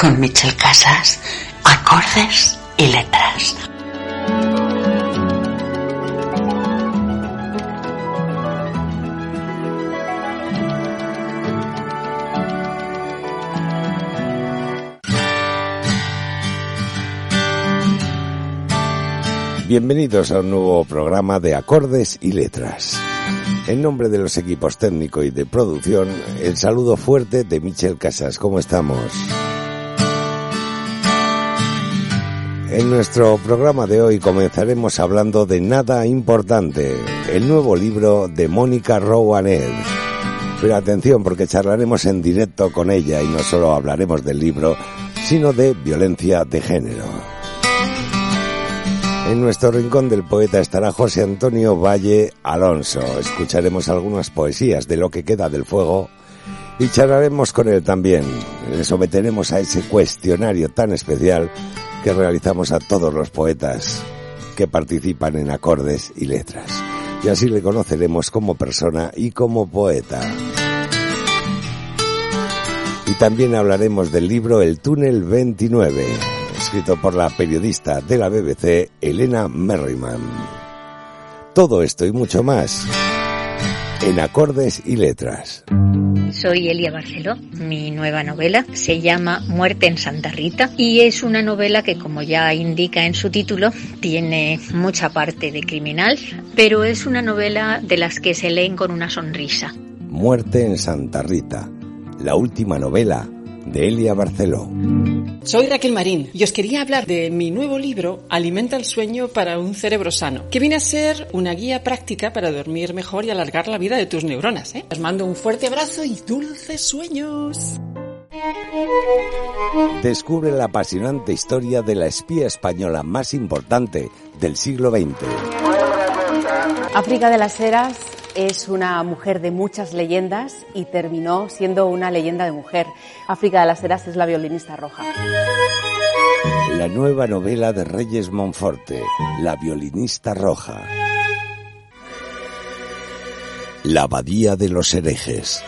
Con Michel Casas, acordes y letras. Bienvenidos a un nuevo programa de acordes y letras. En nombre de los equipos técnico y de producción, el saludo fuerte de Michel Casas. ¿Cómo estamos? En nuestro programa de hoy comenzaremos hablando de Nada Importante, el nuevo libro de Mónica Rowanet. Pero atención porque charlaremos en directo con ella y no solo hablaremos del libro, sino de violencia de género. En nuestro rincón del poeta estará José Antonio Valle Alonso. Escucharemos algunas poesías de lo que queda del fuego y charlaremos con él también. Le someteremos a ese cuestionario tan especial que realizamos a todos los poetas que participan en acordes y letras. Y así le conoceremos como persona y como poeta. Y también hablaremos del libro El túnel 29, escrito por la periodista de la BBC Elena Merriman. Todo esto y mucho más en acordes y letras. Soy Elia Barceló. Mi nueva novela se llama Muerte en Santa Rita y es una novela que, como ya indica en su título, tiene mucha parte de criminal, pero es una novela de las que se leen con una sonrisa. Muerte en Santa Rita, la última novela de Elia Barceló. Soy Raquel Marín y os quería hablar de mi nuevo libro Alimenta el sueño para un cerebro sano, que viene a ser una guía práctica para dormir mejor y alargar la vida de tus neuronas. ¿eh? Os mando un fuerte abrazo y dulces sueños. Descubre la apasionante historia de la espía española más importante del siglo XX. África de las Heras es una mujer de muchas leyendas y terminó siendo una leyenda de mujer. África de las Heras es la violinista roja. La nueva novela de Reyes Monforte, La violinista roja. La abadía de los herejes.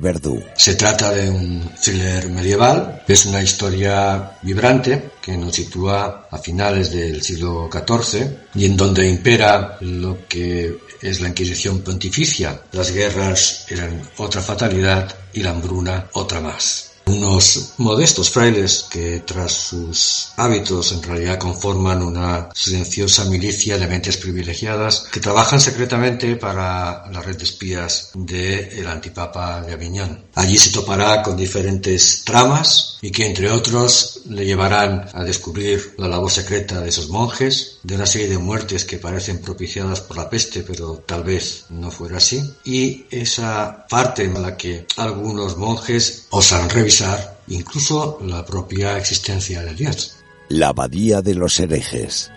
Verdú. Se trata de un thriller medieval, es una historia vibrante que nos sitúa a finales del siglo XIV y en donde impera lo que es la Inquisición pontificia. Las guerras eran otra fatalidad y la hambruna otra más. Unos modestos frailes que tras sus hábitos en realidad conforman una silenciosa milicia de mentes privilegiadas que trabajan secretamente para la red de espías del antipapa de Aviñón. Allí se topará con diferentes tramas y que entre otros le llevarán a descubrir la labor secreta de esos monjes, de una serie de muertes que parecen propiciadas por la peste pero tal vez no fuera así y esa parte en la que algunos monjes osan revisar incluso la propia existencia de Dios. La abadía de los herejes.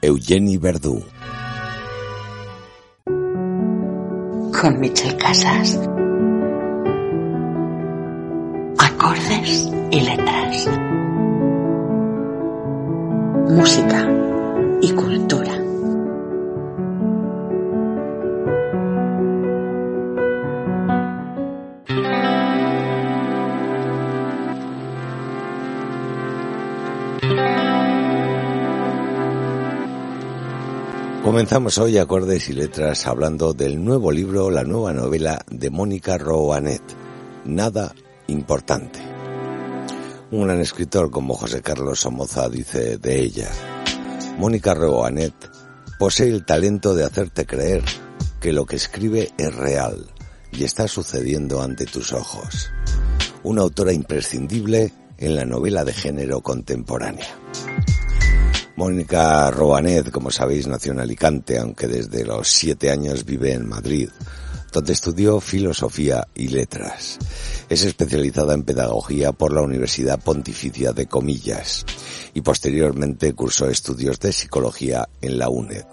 Eugenie Verdú. Con Michel Casas. Acordes y letras. Música y cultura. Comenzamos hoy acordes y letras hablando del nuevo libro, la nueva novela de Mónica Roanet, Nada importante. Un gran escritor como José Carlos Somoza dice de ella, Mónica Roanet posee el talento de hacerte creer que lo que escribe es real y está sucediendo ante tus ojos. Una autora imprescindible en la novela de género contemporánea. Mónica Robanet, como sabéis, nació en Alicante, aunque desde los siete años vive en Madrid, donde estudió filosofía y letras. Es especializada en pedagogía por la Universidad Pontificia de Comillas y posteriormente cursó estudios de psicología en la UNED.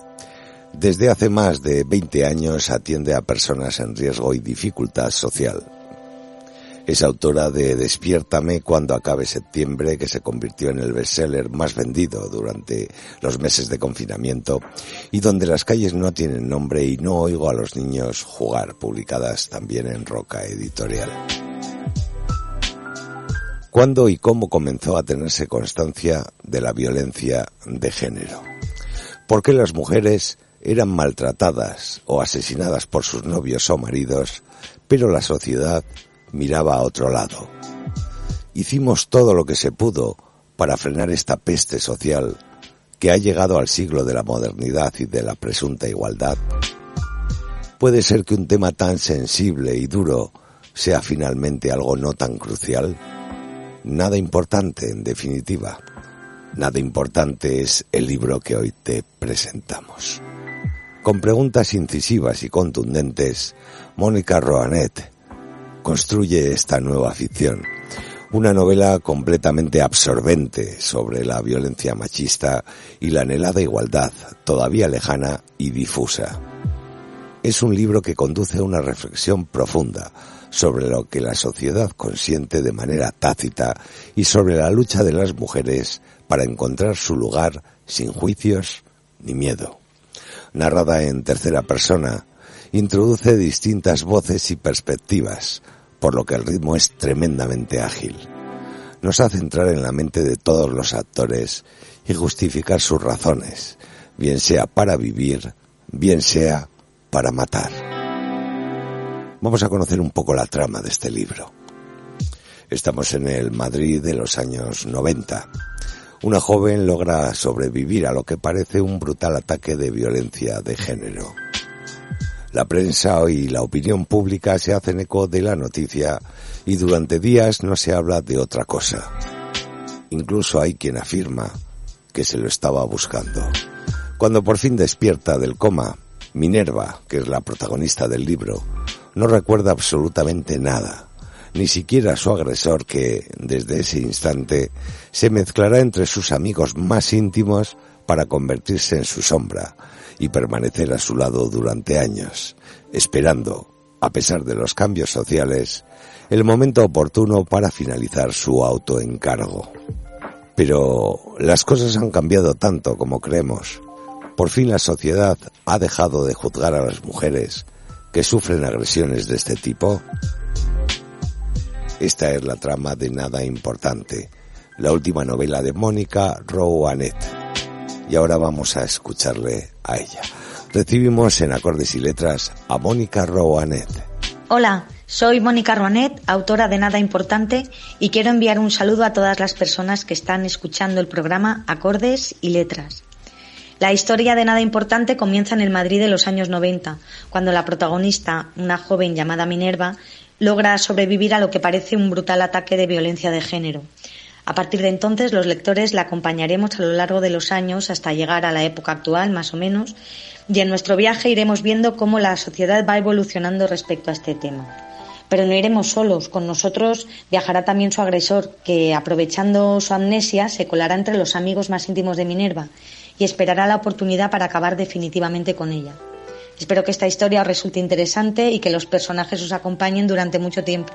Desde hace más de 20 años atiende a personas en riesgo y dificultad social. Es autora de Despiértame cuando acabe septiembre, que se convirtió en el bestseller más vendido durante los meses de confinamiento, y donde las calles no tienen nombre y no oigo a los niños jugar, publicadas también en Roca Editorial. ¿Cuándo y cómo comenzó a tenerse constancia de la violencia de género? ¿Por qué las mujeres eran maltratadas o asesinadas por sus novios o maridos, pero la sociedad miraba a otro lado. Hicimos todo lo que se pudo para frenar esta peste social que ha llegado al siglo de la modernidad y de la presunta igualdad. ¿Puede ser que un tema tan sensible y duro sea finalmente algo no tan crucial? Nada importante, en definitiva. Nada importante es el libro que hoy te presentamos. Con preguntas incisivas y contundentes, Mónica Roanet construye esta nueva ficción. Una novela completamente absorbente sobre la violencia machista y la anhelada igualdad, todavía lejana y difusa. Es un libro que conduce a una reflexión profunda sobre lo que la sociedad consiente de manera tácita y sobre la lucha de las mujeres para encontrar su lugar sin juicios ni miedo. Narrada en tercera persona, introduce distintas voces y perspectivas, por lo que el ritmo es tremendamente ágil. Nos hace entrar en la mente de todos los actores y justificar sus razones, bien sea para vivir, bien sea para matar. Vamos a conocer un poco la trama de este libro. Estamos en el Madrid de los años 90. Una joven logra sobrevivir a lo que parece un brutal ataque de violencia de género. La prensa y la opinión pública se hacen eco de la noticia y durante días no se habla de otra cosa. Incluso hay quien afirma que se lo estaba buscando. Cuando por fin despierta del coma, Minerva, que es la protagonista del libro, no recuerda absolutamente nada, ni siquiera su agresor que, desde ese instante, se mezclará entre sus amigos más íntimos para convertirse en su sombra y permanecer a su lado durante años, esperando, a pesar de los cambios sociales, el momento oportuno para finalizar su autoencargo. Pero las cosas han cambiado tanto como creemos. Por fin la sociedad ha dejado de juzgar a las mujeres que sufren agresiones de este tipo. Esta es la trama de Nada Importante, la última novela de Mónica Rowanet y ahora vamos a escucharle a ella. Recibimos en acordes y letras a Mónica Roanet. Hola, soy Mónica Roanet, autora de Nada Importante, y quiero enviar un saludo a todas las personas que están escuchando el programa Acordes y Letras. La historia de Nada Importante comienza en el Madrid de los años 90, cuando la protagonista, una joven llamada Minerva, logra sobrevivir a lo que parece un brutal ataque de violencia de género. A partir de entonces, los lectores la acompañaremos a lo largo de los años hasta llegar a la época actual, más o menos, y en nuestro viaje iremos viendo cómo la sociedad va evolucionando respecto a este tema. Pero no iremos solos, con nosotros viajará también su agresor, que aprovechando su amnesia se colará entre los amigos más íntimos de Minerva y esperará la oportunidad para acabar definitivamente con ella. Espero que esta historia os resulte interesante y que los personajes os acompañen durante mucho tiempo.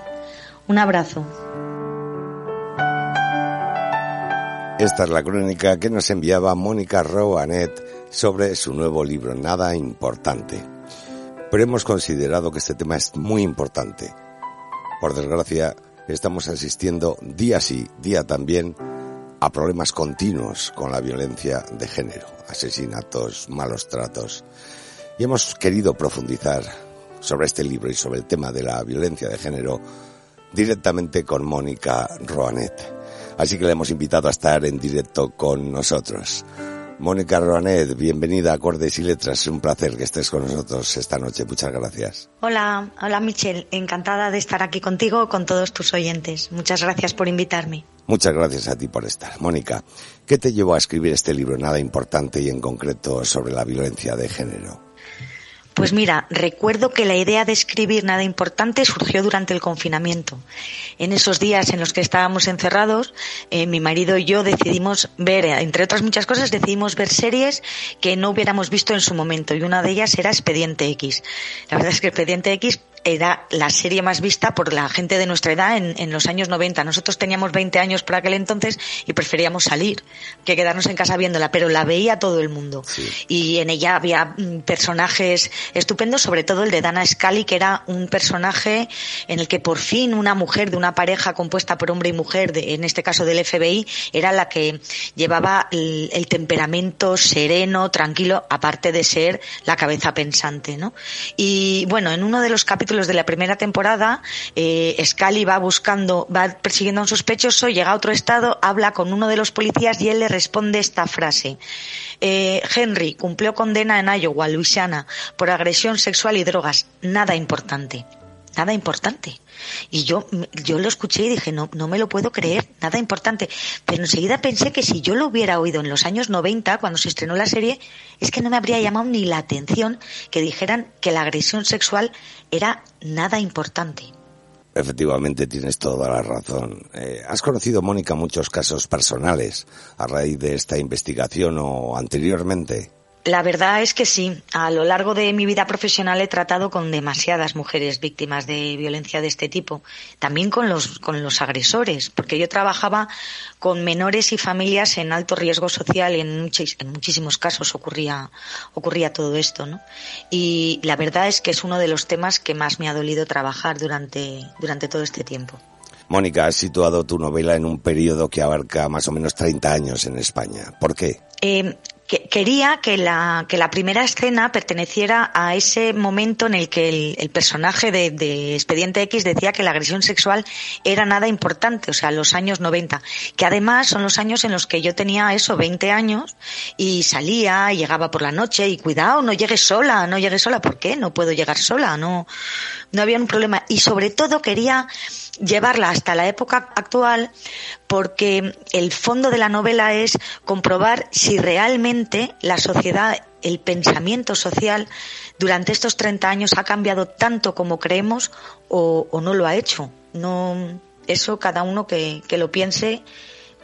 Un abrazo. Esta es la crónica que nos enviaba Mónica Roanet sobre su nuevo libro, Nada Importante. Pero hemos considerado que este tema es muy importante. Por desgracia, estamos asistiendo día sí, día también a problemas continuos con la violencia de género, asesinatos, malos tratos. Y hemos querido profundizar sobre este libro y sobre el tema de la violencia de género directamente con Mónica Roanet así que le hemos invitado a estar en directo con nosotros. Mónica Roanet, bienvenida a Acordes y Letras. Es un placer que estés con nosotros esta noche. Muchas gracias. Hola, hola Michelle. Encantada de estar aquí contigo, con todos tus oyentes. Muchas gracias por invitarme. Muchas gracias a ti por estar. Mónica, ¿qué te llevó a escribir este libro nada importante y en concreto sobre la violencia de género? Pues mira, recuerdo que la idea de escribir nada importante surgió durante el confinamiento. En esos días en los que estábamos encerrados, eh, mi marido y yo decidimos ver, entre otras muchas cosas, decidimos ver series que no hubiéramos visto en su momento y una de ellas era Expediente X. La verdad es que Expediente X era la serie más vista por la gente de nuestra edad en, en, los años 90. Nosotros teníamos 20 años por aquel entonces y preferíamos salir que quedarnos en casa viéndola, pero la veía todo el mundo. Sí. Y en ella había mm, personajes estupendos, sobre todo el de Dana Scully, que era un personaje en el que por fin una mujer de una pareja compuesta por hombre y mujer, de, en este caso del FBI, era la que llevaba el, el temperamento sereno, tranquilo, aparte de ser la cabeza pensante, ¿no? Y bueno, en uno de los capítulos de la primera temporada, eh, Scully va buscando, va persiguiendo a un sospechoso, llega a otro estado, habla con uno de los policías y él le responde esta frase. Eh, Henry cumplió condena en Iowa, Luisiana, por agresión sexual y drogas. Nada importante. Nada importante. Y yo, yo lo escuché y dije, no, no me lo puedo creer, nada importante. Pero enseguida pensé que si yo lo hubiera oído en los años 90, cuando se estrenó la serie, es que no me habría llamado ni la atención que dijeran que la agresión sexual era nada importante. Efectivamente, tienes toda la razón. Eh, ¿Has conocido, Mónica, muchos casos personales a raíz de esta investigación o anteriormente? La verdad es que sí. A lo largo de mi vida profesional he tratado con demasiadas mujeres víctimas de violencia de este tipo. También con los, con los agresores, porque yo trabajaba con menores y familias en alto riesgo social y en, muchis, en muchísimos casos ocurría, ocurría todo esto, ¿no? Y la verdad es que es uno de los temas que más me ha dolido trabajar durante, durante todo este tiempo. Mónica, has situado tu novela en un periodo que abarca más o menos 30 años en España. ¿Por qué? Eh, que, quería que la, que la primera escena perteneciera a ese momento en el que el, el personaje de, de, Expediente X decía que la agresión sexual era nada importante, o sea, los años 90, que además son los años en los que yo tenía eso, 20 años, y salía, y llegaba por la noche, y cuidado, no llegues sola, no llegues sola, ¿por qué? No puedo llegar sola, no, no había un problema. Y sobre todo quería llevarla hasta la época actual porque el fondo de la novela es comprobar si realmente la sociedad, el pensamiento social durante estos 30 años ha cambiado tanto como creemos o, o no lo ha hecho. No, eso cada uno que, que, lo piense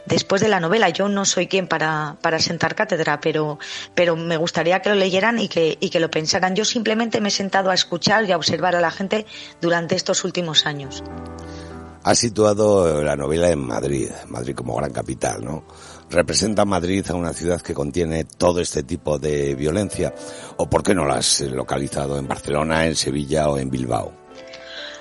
después de la novela. Yo no soy quien para, para sentar cátedra, pero, pero me gustaría que lo leyeran y que, y que lo pensaran. Yo simplemente me he sentado a escuchar y a observar a la gente durante estos últimos años ha situado la novela en Madrid, Madrid como gran capital, ¿no? ¿Representa Madrid a una ciudad que contiene todo este tipo de violencia? ¿O por qué no la has localizado en Barcelona, en Sevilla o en Bilbao?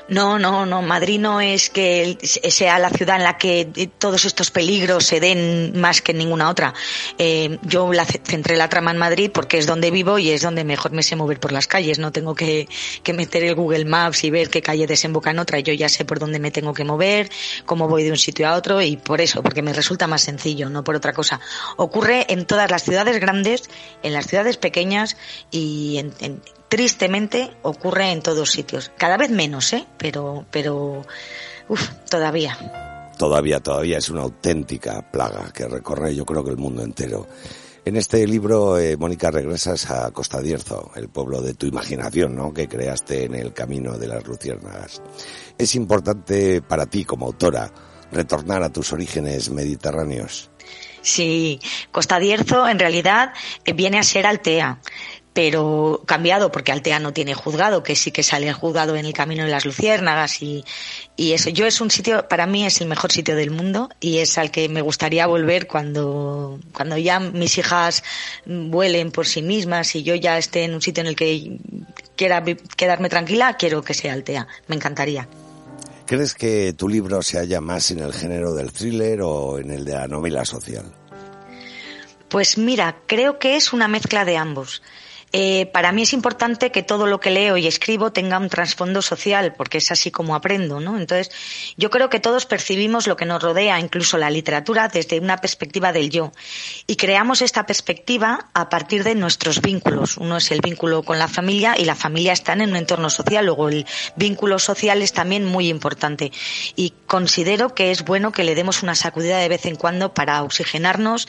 No, no, no. Madrid no es que sea la ciudad en la que todos estos peligros se den más que en ninguna otra. Eh, yo la centré la trama en Madrid porque es donde vivo y es donde mejor me sé mover por las calles. No tengo que, que meter el Google Maps y ver qué calle desemboca en otra. Yo ya sé por dónde me tengo que mover, cómo voy de un sitio a otro y por eso, porque me resulta más sencillo, no por otra cosa. Ocurre en todas las ciudades grandes, en las ciudades pequeñas y en, en tristemente ocurre en todos sitios. Cada vez menos, ¿eh? Pero, pero, uff, todavía. Todavía, todavía es una auténtica plaga que recorre yo creo que el mundo entero. En este libro, eh, Mónica, regresas a Costa Dierzo, el pueblo de tu imaginación, ¿no? Que creaste en el camino de las luciérnagas. Es importante para ti como autora retornar a tus orígenes mediterráneos. Sí, Costa Dierzo en realidad viene a ser Altea pero cambiado porque Altea no tiene juzgado, que sí que sale el juzgado en el camino de las luciérnagas y, y eso. Yo es un sitio, para mí es el mejor sitio del mundo y es al que me gustaría volver cuando, cuando ya mis hijas vuelen por sí mismas y yo ya esté en un sitio en el que quiera quedarme tranquila, quiero que sea Altea. Me encantaría. ¿Crees que tu libro se halla más en el género del thriller o en el de la novela social? Pues mira, creo que es una mezcla de ambos. Eh, para mí es importante que todo lo que leo y escribo tenga un trasfondo social, porque es así como aprendo, ¿no? Entonces, yo creo que todos percibimos lo que nos rodea, incluso la literatura, desde una perspectiva del yo. Y creamos esta perspectiva a partir de nuestros vínculos. Uno es el vínculo con la familia y la familia está en un entorno social. Luego, el vínculo social es también muy importante. Y considero que es bueno que le demos una sacudida de vez en cuando para oxigenarnos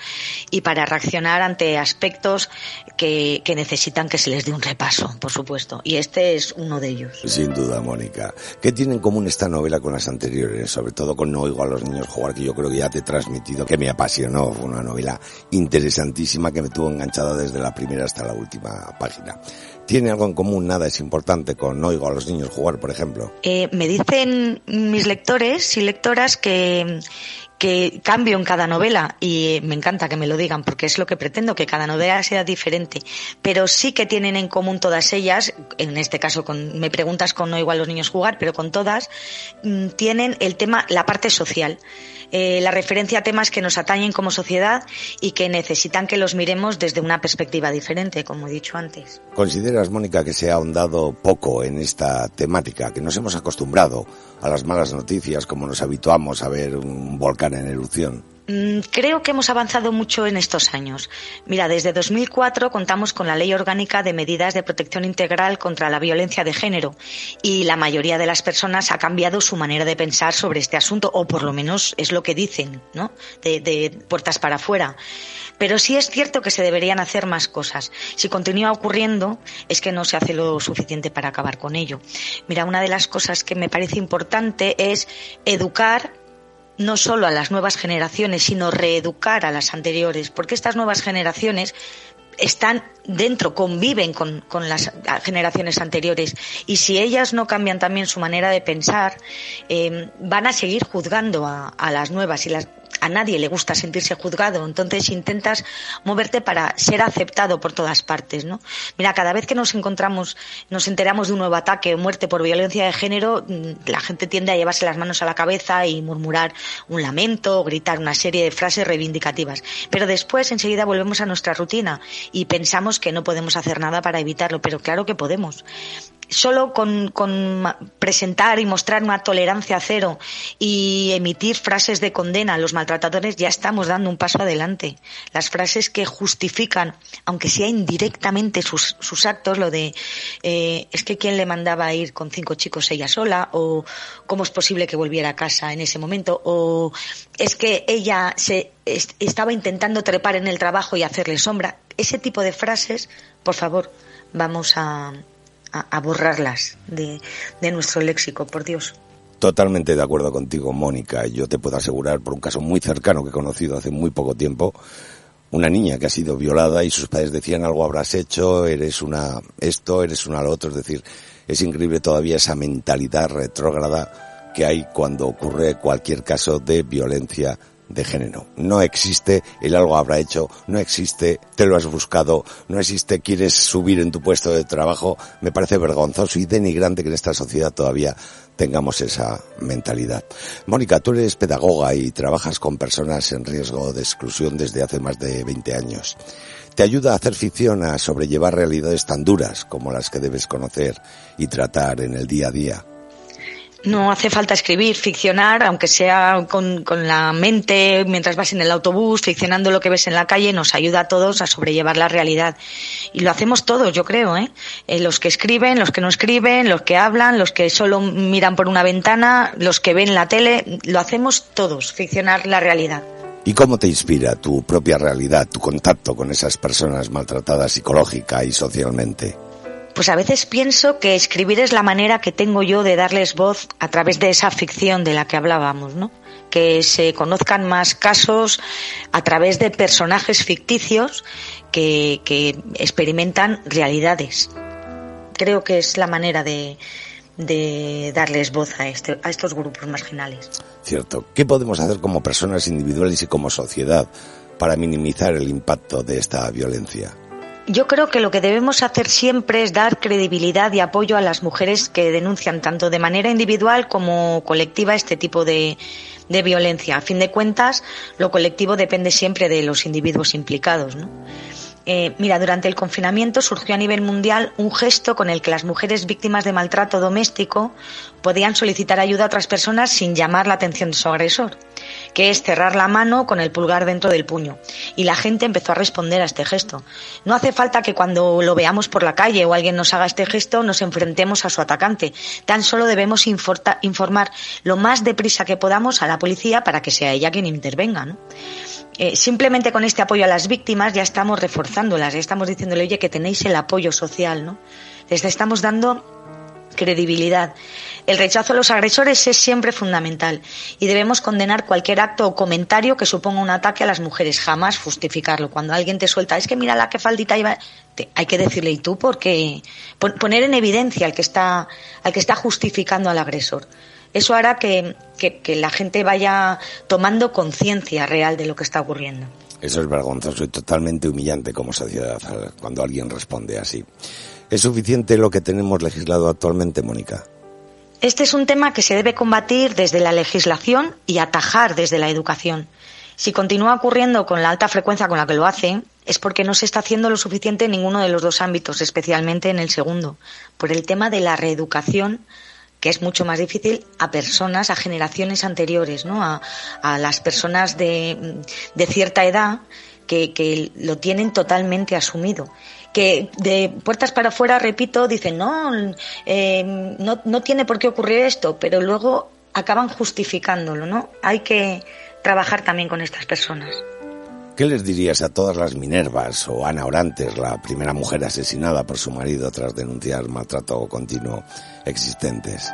y para reaccionar ante aspectos que, que necesitan que se les dé un repaso, por supuesto. Y este es uno de ellos. Sin duda, Mónica. ¿Qué tiene en común esta novela con las anteriores? Sobre todo con No oigo a los niños jugar, que yo creo que ya te he transmitido, que me apasionó. Fue una novela interesantísima que me tuvo enganchada desde la primera hasta la última página. ¿Tiene algo en común? Nada es importante con No oigo a los niños jugar, por ejemplo. Eh, me dicen mis lectores y lectoras que que cambio en cada novela y me encanta que me lo digan porque es lo que pretendo, que cada novela sea diferente, pero sí que tienen en común todas ellas, en este caso con, me preguntas con no igual los niños jugar, pero con todas, mm, tienen el tema, la parte social. Eh, la referencia a temas que nos atañen como sociedad y que necesitan que los miremos desde una perspectiva diferente, como he dicho antes. ¿Consideras, Mónica, que se ha ahondado poco en esta temática, que nos hemos acostumbrado a las malas noticias como nos habituamos a ver un volcán en erupción? Mm, creo que hemos avanzado mucho en estos años. Mira, desde 2004 contamos con la Ley Orgánica de Medidas de Protección Integral contra la Violencia de Género y la mayoría de las personas ha cambiado su manera de pensar sobre este asunto, o por lo menos es lo que dicen, ¿no? De, de puertas para afuera. Pero sí es cierto que se deberían hacer más cosas. Si continúa ocurriendo, es que no se hace lo suficiente para acabar con ello. Mira, una de las cosas que me parece importante es educar no solo a las nuevas generaciones, sino reeducar a las anteriores, porque estas nuevas generaciones están dentro, conviven con, las generaciones anteriores. Y si ellas no cambian también su manera de pensar, eh, van a seguir juzgando a, a las nuevas y las, a nadie le gusta sentirse juzgado, entonces intentas moverte para ser aceptado por todas partes, ¿no? Mira, cada vez que nos encontramos, nos enteramos de un nuevo ataque o muerte por violencia de género, mm, la gente tiende a llevarse las manos a la cabeza y murmurar un lamento o gritar una serie de frases reivindicativas. Pero después enseguida volvemos a nuestra rutina y pensamos que no podemos hacer nada para evitarlo, pero claro que podemos solo con, con, presentar y mostrar una tolerancia cero y emitir frases de condena a los maltratadores ya estamos dando un paso adelante. Las frases que justifican, aunque sea indirectamente sus, sus actos, lo de eh, es que quién le mandaba a ir con cinco chicos ella sola o cómo es posible que volviera a casa en ese momento o es que ella se estaba intentando trepar en el trabajo y hacerle sombra. Ese tipo de frases, por favor, vamos a a, borrarlas de, de nuestro léxico, por Dios. Totalmente de acuerdo contigo, Mónica. Yo te puedo asegurar, por un caso muy cercano que he conocido hace muy poco tiempo, una niña que ha sido violada y sus padres decían algo habrás hecho, eres una esto, eres una lo otro. Es decir, es increíble todavía esa mentalidad retrógrada que hay cuando ocurre cualquier caso de violencia de género. No existe el algo habrá hecho, no existe te lo has buscado, no existe quieres subir en tu puesto de trabajo. Me parece vergonzoso y denigrante que en esta sociedad todavía tengamos esa mentalidad. Mónica, tú eres pedagoga y trabajas con personas en riesgo de exclusión desde hace más de 20 años. Te ayuda a hacer ficción a sobrellevar realidades tan duras como las que debes conocer y tratar en el día a día. No hace falta escribir, ficcionar, aunque sea con, con, la mente mientras vas en el autobús, ficcionando lo que ves en la calle, nos ayuda a todos a sobrellevar la realidad. Y lo hacemos todos, yo creo, ¿eh? ¿eh? Los que escriben, los que no escriben, los que hablan, los que solo miran por una ventana, los que ven la tele, lo hacemos todos, ficcionar la realidad. ¿Y cómo te inspira tu propia realidad, tu contacto con esas personas maltratadas psicológica y socialmente? Pues a veces pienso que escribir es la manera que tengo yo de darles voz a través de esa ficción de la que hablábamos, ¿no? Que se conozcan más casos a través de personajes ficticios que, experimentan realidades. Creo que es la manera de, darles voz este, a estos grupos marginales. Cierto. ¿Qué podemos hacer como personas individuales y como sociedad para minimizar el impacto de esta violencia? Yo creo que lo que debemos hacer siempre es dar credibilidad y apoyo a las mujeres que denuncian tanto de manera individual como colectiva este tipo de, violencia. A fin de cuentas, lo colectivo depende siempre de los individuos implicados. Eh, mira, durante el confinamiento surgió a nivel mundial un gesto con el que las mujeres víctimas de maltrato doméstico podían solicitar ayuda a otras personas sin llamar la atención de su agresor, que es cerrar la mano con el pulgar dentro del puño. Y la gente empezó a responder a este gesto. No hace falta que cuando lo veamos por la calle o alguien nos haga este gesto nos enfrentemos a su atacante. Tan solo debemos informar lo más deprisa que podamos a la policía para que sea ella quien intervenga. ¿no? Eh, simplemente con este apoyo a las víctimas ya estamos reforzándolas, ya estamos diciéndole, oye, que tenéis el apoyo social, ¿no? Les estamos dando credibilidad. El rechazo a los agresores es siempre fundamental y debemos condenar cualquier acto o comentario que suponga un ataque a las mujeres, jamás justificarlo. Cuando alguien te suelta, es que mira la que faldita iba, hay que decirle y tú porque poner en evidencia al que está al que está justificando al agresor. Eso hará que, la gente vaya tomando conciencia real de lo que está ocurriendo. Eso es vergonzoso y totalmente humillante como sociedad cuando alguien responde así. ¿Es suficiente lo que tenemos legislado actualmente, Mónica? Este es un tema que se debe combatir desde la legislación y atajar desde la educación. Si continúa ocurriendo con la alta frecuencia con la que lo hace, es porque no se está haciendo lo suficiente en ninguno de los dos ámbitos, especialmente en el segundo, por el tema de la reeducación que es mucho más difícil a personas, a generaciones anteriores, ¿no? A, las personas de, cierta edad que, lo tienen totalmente asumido. Que de puertas para afuera, repito, dicen, no, eh, no, no tiene por qué ocurrir esto, pero luego acaban justificándolo, ¿no? Hay que trabajar también con estas personas. ¿Qué les dirías a todas las Minervas o Ana Orantes, la primera mujer asesinada por su marido tras denunciar maltrato continuo existentes?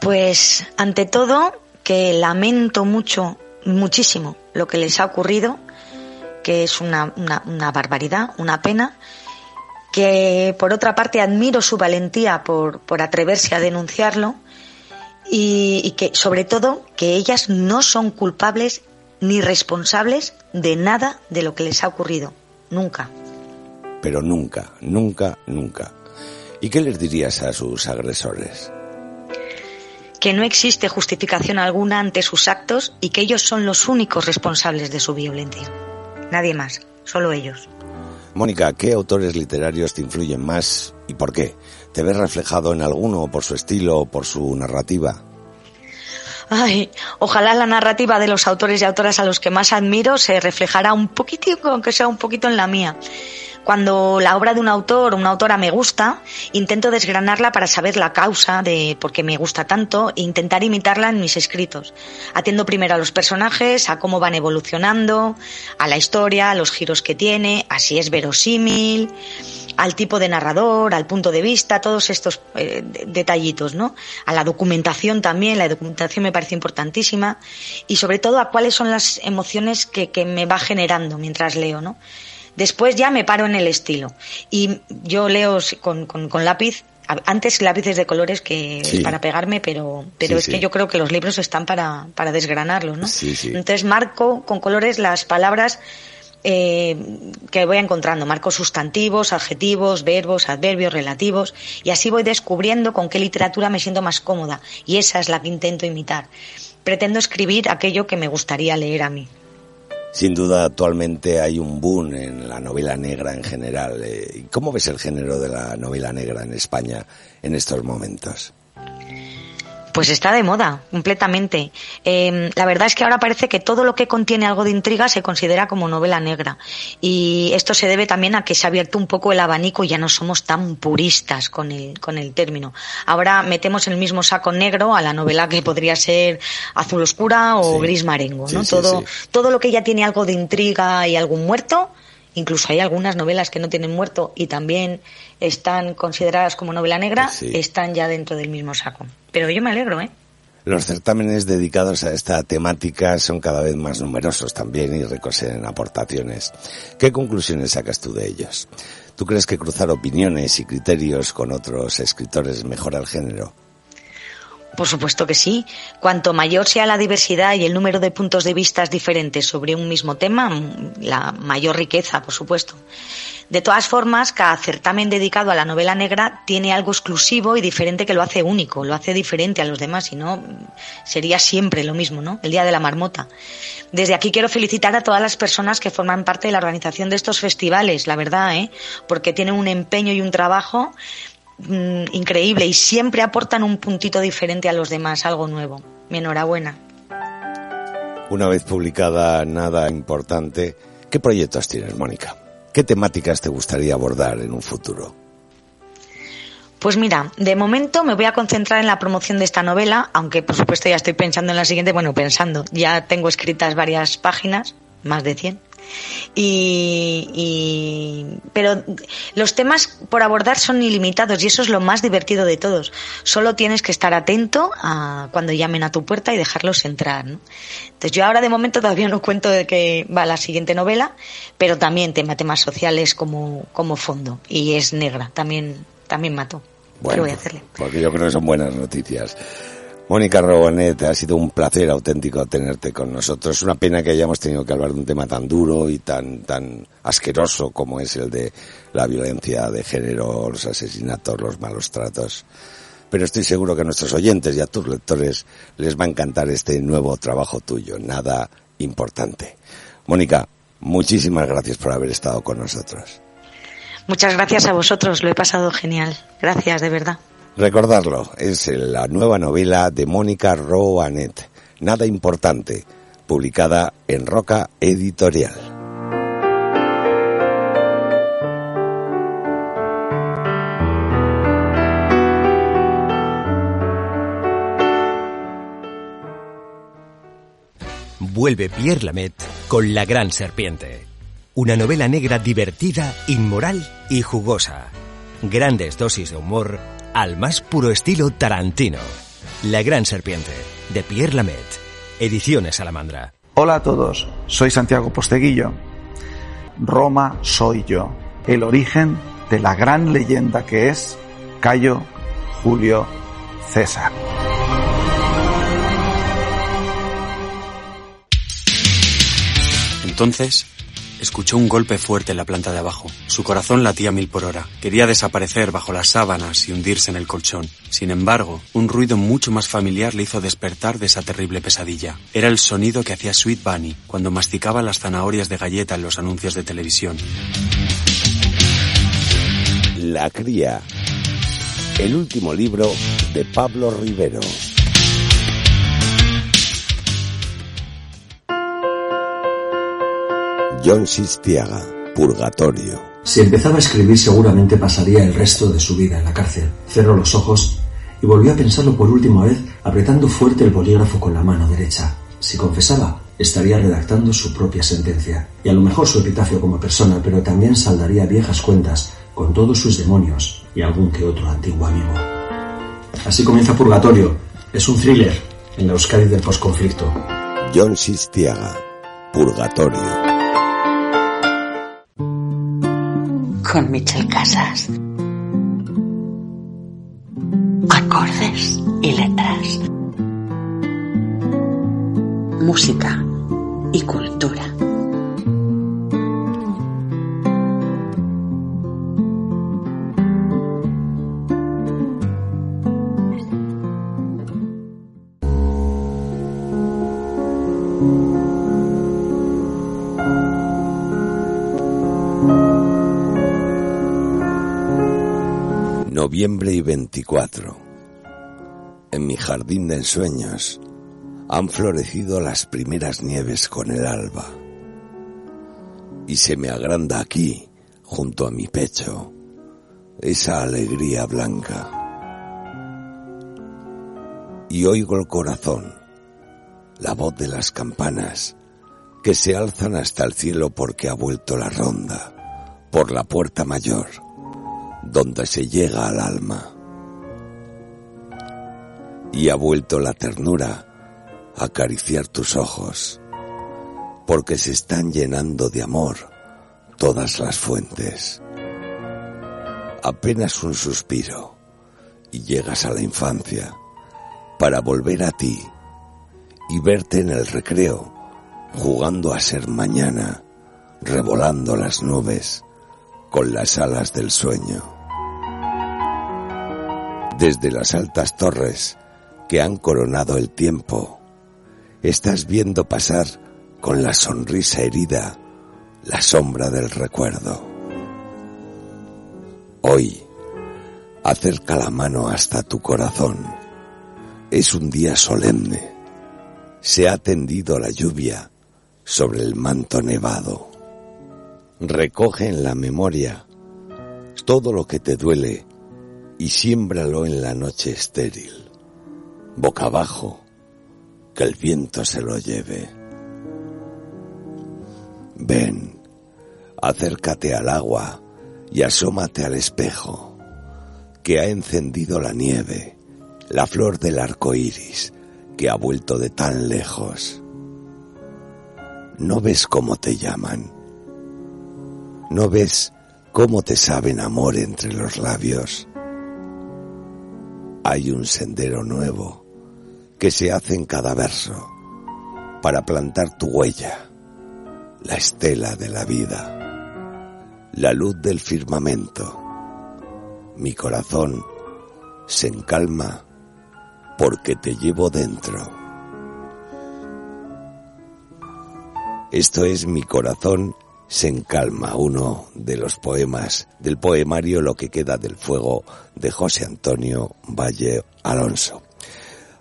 Pues ante todo que lamento mucho, muchísimo lo que les ha ocurrido, que es una, barbaridad, una pena, que por otra parte admiro su valentía por, por atreverse a denunciarlo y, y, que sobre todo que ellas no son culpables ni responsables de nada de lo que les ha ocurrido. Nunca. Pero nunca, nunca, nunca. ¿Y qué les dirías a sus agresores? Que no existe justificación alguna ante sus actos y que ellos son los únicos responsables de su violencia. Nadie más, solo ellos. Mónica, ¿qué autores literarios te influyen más y por qué? ¿Te ves reflejado en alguno por su estilo o por su narrativa? Ay, ojalá la narrativa de los autores y autoras a los que más admiro se reflejará un poquitito, aunque sea un poquito en la mía. Cuando la obra de un autor o una autora me gusta, intento desgranarla para saber la causa de por qué me gusta tanto e intentar imitarla en mis escritos. Atiendo primero a los personajes, a cómo van evolucionando, a la historia, a los giros que tiene, a si es verosímil, al tipo de narrador, al punto de vista, todos estos eh, detallitos, ¿no? A la documentación también, la documentación me parece importantísima y sobre todo a cuáles son las emociones que, que me va generando mientras leo, ¿no? Después ya me paro en el estilo. Y yo leo con, con, lápiz antes lápices de colores que para pegarme, pero, pero es que yo creo que los libros están para, para desgranarlos, ¿no? Entonces marco con colores las palabras eh, que voy encontrando, marco sustantivos, adjetivos, verbos, adverbios, relativos, y así voy descubriendo con qué literatura me siento más cómoda, y esa es la que intento imitar. Pretendo escribir aquello que me gustaría leer a mí. Sin duda, actualmente hay un boom en la novela negra en general. Eh, ¿Cómo ves el género de la novela negra en España en estos momentos? Pues está de moda, completamente. Em, la verdad es que ahora parece que todo lo que contiene algo de intriga se considera como novela negra. Y esto se debe también a que se ha abierto un poco el abanico y ya no somos tan puristas con el, con el término. Ahora metemos en el mismo saco negro a la novela que podría ser azul oscura o gris marengo, ¿no? todo, todo lo que ya tiene algo de intriga y algún muerto, incluso hay algunas novelas que no tienen muerto y también están consideradas como novela negra, están ya dentro del mismo saco. Pero yo me alegro, ¿eh? Los certámenes dedicados a esta temática son cada vez más numerosos también y recogen aportaciones. ¿Qué conclusiones sacas tú de ellos? ¿Tú crees que cruzar opiniones y criterios con otros escritores mejora el género? Por supuesto que sí. Cuanto mayor sea la diversidad y el número de puntos de vista diferentes sobre un mismo tema, la mayor riqueza, por supuesto. De todas formas, cada certamen dedicado a la novela negra tiene algo exclusivo y diferente que lo hace único, lo hace diferente a los demás, si no, sería siempre lo mismo, ¿no? El Día de la Marmota. Desde aquí quiero felicitar a todas las personas que forman parte de la organización de estos festivales, la verdad, ¿eh? Porque tienen un empeño y un trabajo mm, increíble y siempre aportan un puntito diferente a los demás, algo nuevo. Mi enhorabuena. Una vez publicada Nada Importante, ¿qué proyectos tienes, Mónica? ¿Qué temáticas te gustaría abordar en un futuro? Pues mira, de momento me voy a concentrar en la promoción de esta novela, aunque por supuesto ya estoy pensando en la siguiente, bueno, pensando, ya tengo escritas varias páginas, más de 100, y, pero los temas por abordar son ilimitados y eso es lo más divertido de todos. Solo tienes que estar atento a cuando llamen a tu puerta y dejarlos entrar. Entonces yo ahora de momento todavía no cuento de que va la siguiente novela, pero también tema temas sociales como, como fondo y es negra, también, también mato. Bueno, voy a hacerle? porque yo creo que son buenas noticias. Mónica Robonet, ha sido un placer auténtico tenerte con nosotros. Una pena que hayamos tenido que hablar de un tema tan duro y tan, tan asqueroso como es el de la violencia de género, los asesinatos, los malos tratos. Pero estoy seguro que a nuestros oyentes y a tus lectores les va a encantar este nuevo trabajo tuyo, nada importante. Mónica, muchísimas gracias por haber estado con nosotros. Muchas gracias a vosotros, lo he pasado genial. Gracias, de verdad. Recordarlo, es la nueva novela de Mónica Roanet, Nada Importante, publicada en Roca Editorial. Vuelve Pierre Lamet con La Gran Serpiente. Una novela negra divertida, inmoral y jugosa. Grandes dosis de humor al más puro estilo Tarantino. La Gran Serpiente, de Pierre Lamet. Ediciones Salamandra. Hola a todos, soy Santiago Posteguillo. Roma soy yo, el origen de la gran leyenda que es Cayo Julio César. Entonces, escuchó un golpe fuerte en la planta de abajo. Su corazón latía mil por hora. Quería desaparecer bajo las sábanas y hundirse en el colchón. Sin embargo, un ruido mucho más familiar le hizo despertar de esa terrible pesadilla. Era el sonido que hacía Sweet Bunny cuando masticaba las zanahorias de galleta en los anuncios de televisión. La cría. El último libro de Pablo Rivero. John Sistiaga, Purgatorio. Si empezaba a escribir seguramente pasaría el resto de su vida en la cárcel. Cerró los ojos y volvió a pensarlo por última vez apretando fuerte el bolígrafo con la mano derecha. Si confesaba, estaría redactando su propia sentencia y a lo mejor su epitafio como persona, pero también saldaría viejas cuentas con todos sus demonios y algún que otro antiguo amigo. Así comienza Purgatorio. Es un thriller en la Euskadi del posconflicto. John Sistiaga, Purgatorio. Con Michel Casas. Acordes y letras. Música y cultura. Noviembre y 24. En mi jardín de ensueños han florecido las primeras nieves con el alba. Y se me agranda aquí, junto a mi pecho, esa alegría blanca. Y oigo el corazón, la voz de las campanas, que se alzan hasta el cielo porque ha vuelto la ronda, por la puerta mayor donde se llega al alma. Y ha vuelto la ternura a acariciar tus ojos, porque se están llenando de amor todas las fuentes. Apenas un suspiro y llegas a la infancia, para volver a ti y verte en el recreo, jugando a ser mañana, revolando las nubes con las alas del sueño. Desde las altas torres que han coronado el tiempo, estás viendo pasar con la sonrisa herida la sombra del recuerdo. Hoy, acerca la mano hasta tu corazón. Es un día solemne. Se ha tendido la lluvia sobre el manto nevado. Recoge en la memoria todo lo que te duele y siémbralo en la noche estéril, boca abajo, que el viento se lo lleve. Ven, acércate al agua y asómate al espejo, que ha encendido la nieve, la flor del arco iris, que ha vuelto de tan lejos. ¿No ves cómo te llaman? ¿No ves cómo te saben amor entre los labios? Hay un sendero nuevo que se hace en cada verso para plantar tu huella, la estela de la vida la luz del firmamento. Mi corazón se encalma porque te llevo dentro. Esto es Mi corazón se encalma, uno de los poemas del poemario Lo que queda del fuego de José Antonio Valle Alonso.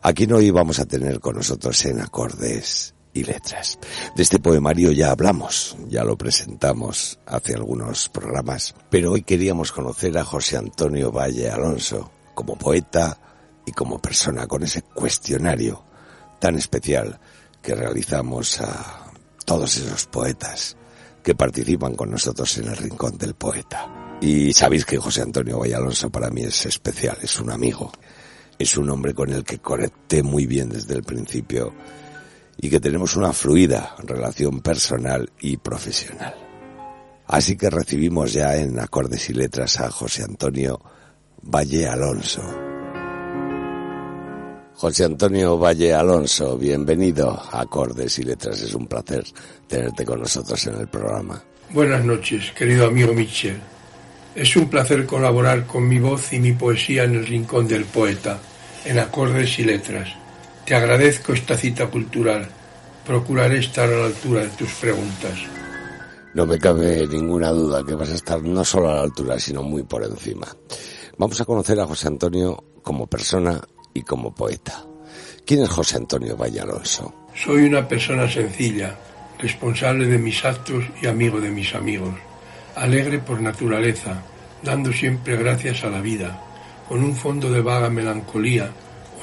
Aquí no íbamos a tener con nosotros en acordes y letras. De este poemario ya hablamos, ya lo presentamos hace algunos programas, pero hoy queríamos conocer a José Antonio Valle Alonso como poeta y como persona con ese cuestionario tan especial que realizamos a todos esos poetas que participan con nosotros en el Rincón del Poeta. Y sabéis que José Antonio Valle Alonso para mí es especial, es un amigo, es un hombre con el que conecté muy bien desde el principio y que tenemos una fluida relación personal y profesional. Así que recibimos ya en acordes y letras a José Antonio Valle Alonso. José Antonio Valle Alonso, bienvenido a Acordes y Letras. Es un placer tenerte con nosotros en el programa. Buenas noches, querido amigo Michel. Es un placer colaborar con mi voz y mi poesía en el Rincón del Poeta, en Acordes y Letras. Te agradezco esta cita cultural. Procuraré estar a la altura de tus preguntas. No me cabe ninguna duda que vas a estar no solo a la altura, sino muy por encima. Vamos a conocer a José Antonio como persona y como poeta. ¿Quién es José Antonio Valle Alonso? Soy una persona sencilla, responsable de mis actos y amigo de mis amigos, alegre por naturaleza, dando siempre gracias a la vida, con un fondo de vaga melancolía,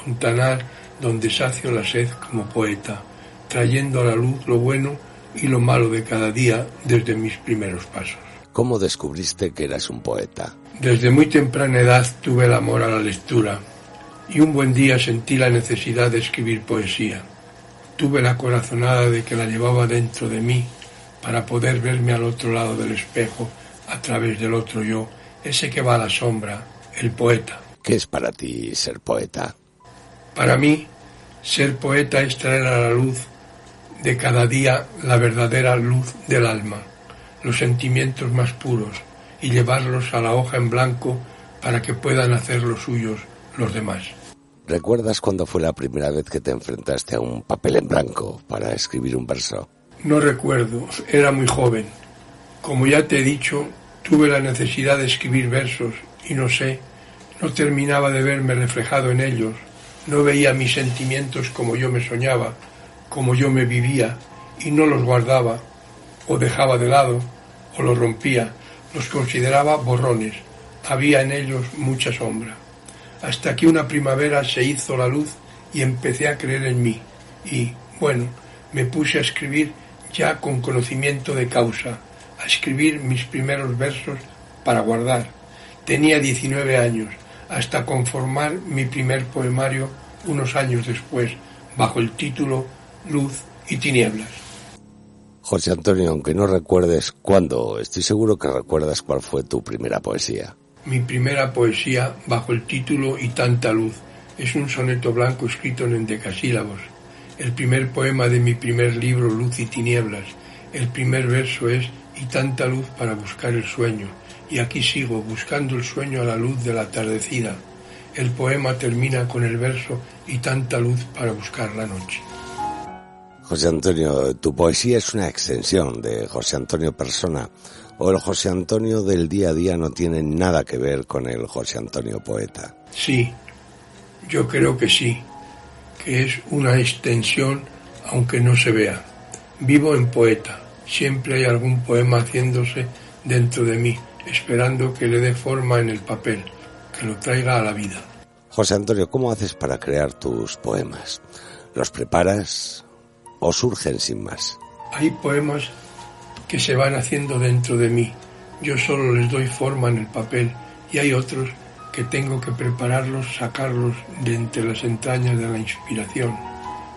un tanar donde sacio la sed como poeta, trayendo a la luz lo bueno y lo malo de cada día desde mis primeros pasos. ¿Cómo descubriste que eras un poeta? Desde muy temprana edad tuve el amor a la lectura y un buen día sentí la necesidad de escribir poesía. Tuve la corazonada de que la llevaba dentro de mí para poder verme al otro lado del espejo, a través del otro yo, ese que va a la sombra, el poeta. ¿Qué es para ti ser poeta? Para mí, ser poeta es traer a la luz de cada día la verdadera luz del alma, los sentimientos más puros, y llevarlos a la hoja en blanco para que puedan hacer los suyos los demás. ¿Recuerdas cuándo fue la primera vez que te enfrentaste a un papel en blanco para escribir un verso? No recuerdo, era muy joven. Como ya te he dicho, tuve la necesidad de escribir versos y no sé, no terminaba de verme reflejado en ellos, no veía mis sentimientos como yo me soñaba, como yo me vivía, y no los guardaba, o dejaba de lado, o los rompía, los consideraba borrones, había en ellos mucha sombra. Hasta que una primavera se hizo la luz y empecé a creer en mí, y, bueno, me puse a escribir ya con conocimiento de causa, a escribir mis primeros versos para guardar. Tenía 19 años, hasta conformar mi primer poemario unos años después, bajo el título Luz y Tinieblas. José Antonio, aunque no recuerdes cuándo, estoy seguro que recuerdas cuál fue tu primera poesía. Mi primera poesía bajo el título Y tanta luz Es un soneto blanco escrito en endecasílabos. El primer poema de mi primer libro, Luz y Tinieblas. El primer verso es Y tanta luz para buscar el sueño. Y aquí sigo, buscando el sueño a la luz de la atardecida. El poema termina con el verso Y tanta luz para buscar la noche. José Antonio, tu poesía es una extensión de José Antonio persona o el José Antonio del día a día no tiene nada que ver con el José Antonio poeta. Sí, yo creo que sí, que es una extensión aunque no se vea. Vivo en poeta, siempre hay algún poema haciéndose dentro de mí, esperando que le dé forma en el papel, que lo traiga a la vida. José Antonio, ¿cómo haces para crear tus poemas? ¿Los preparas o surgen sin más? Hay poemas que se van haciendo dentro de mí. Yo solo les doy forma en el papel y hay otros que tengo que prepararlos, sacarlos de entre las entrañas de la inspiración.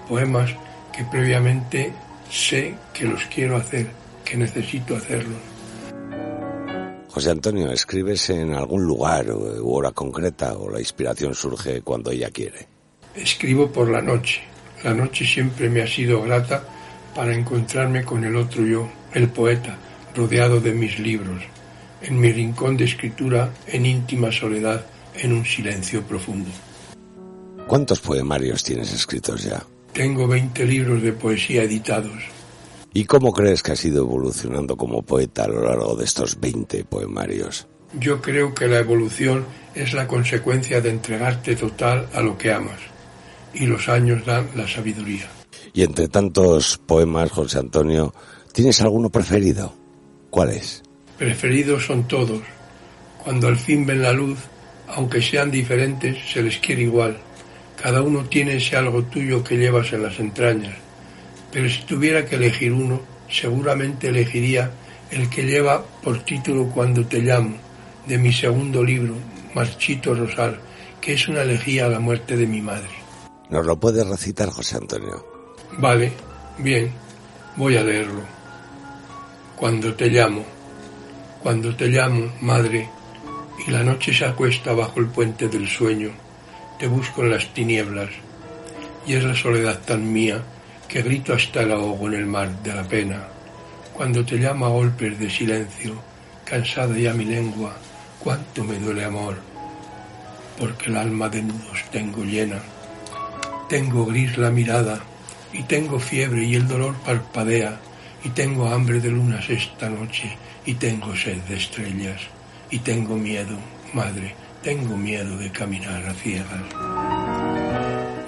Poemas que previamente sé que los quiero hacer, que necesito hacerlos. José Antonio, ¿escribes en algún lugar u hora concreta o la inspiración surge cuando ella quiere? Escribo por la noche. La noche siempre me ha sido grata para encontrarme con el otro yo, el poeta, rodeado de mis libros, en mi rincón de escritura, en íntima soledad, en un silencio profundo. ¿Cuántos poemarios tienes escritos ya? Tengo 20 libros de poesía editados. ¿Y cómo crees que has ido evolucionando como poeta a lo largo de estos 20 poemarios? Yo creo que la evolución es la consecuencia de entregarte total a lo que amas, y los años dan la sabiduría. Y entre tantos poemas, José Antonio, ¿tienes alguno preferido? ¿Cuál es? Preferidos son todos. Cuando al fin ven la luz, aunque sean diferentes, se les quiere igual. Cada uno tiene ese algo tuyo que llevas en las entrañas. Pero si tuviera que elegir uno, seguramente elegiría el que lleva por título Cuando te llamo, de mi segundo libro, Marchito Rosal, que es una elegía a la muerte de mi madre. ¿Nos lo puedes recitar, José Antonio? Vale, bien, voy a leerlo. Cuando te llamo, cuando te llamo, madre, y la noche se acuesta bajo el puente del sueño, te busco en las tinieblas, y es la soledad tan mía que grito hasta el ahogo en el mar de la pena. Cuando te llamo a golpes de silencio, cansada ya mi lengua, cuánto me duele amor, porque el alma de nudos tengo llena. Tengo gris la mirada, y tengo fiebre y el dolor parpadea, y tengo hambre de lunas esta noche, y tengo sed de estrellas, y tengo miedo, madre, tengo miedo de caminar a ciegas.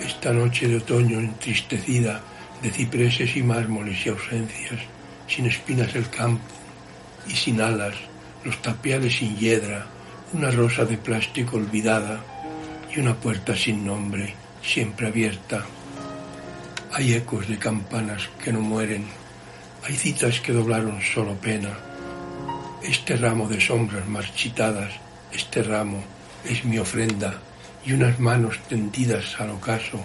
Esta noche de otoño entristecida, de cipreses y mármoles y ausencias, sin espinas el campo y sin alas, los tapiales sin hiedra, una rosa de plástico olvidada y una puerta sin nombre, siempre abierta. Hay ecos de campanas que no mueren, hay citas que doblaron solo pena. Este ramo de sombras marchitadas, este ramo es mi ofrenda y unas manos tendidas al ocaso,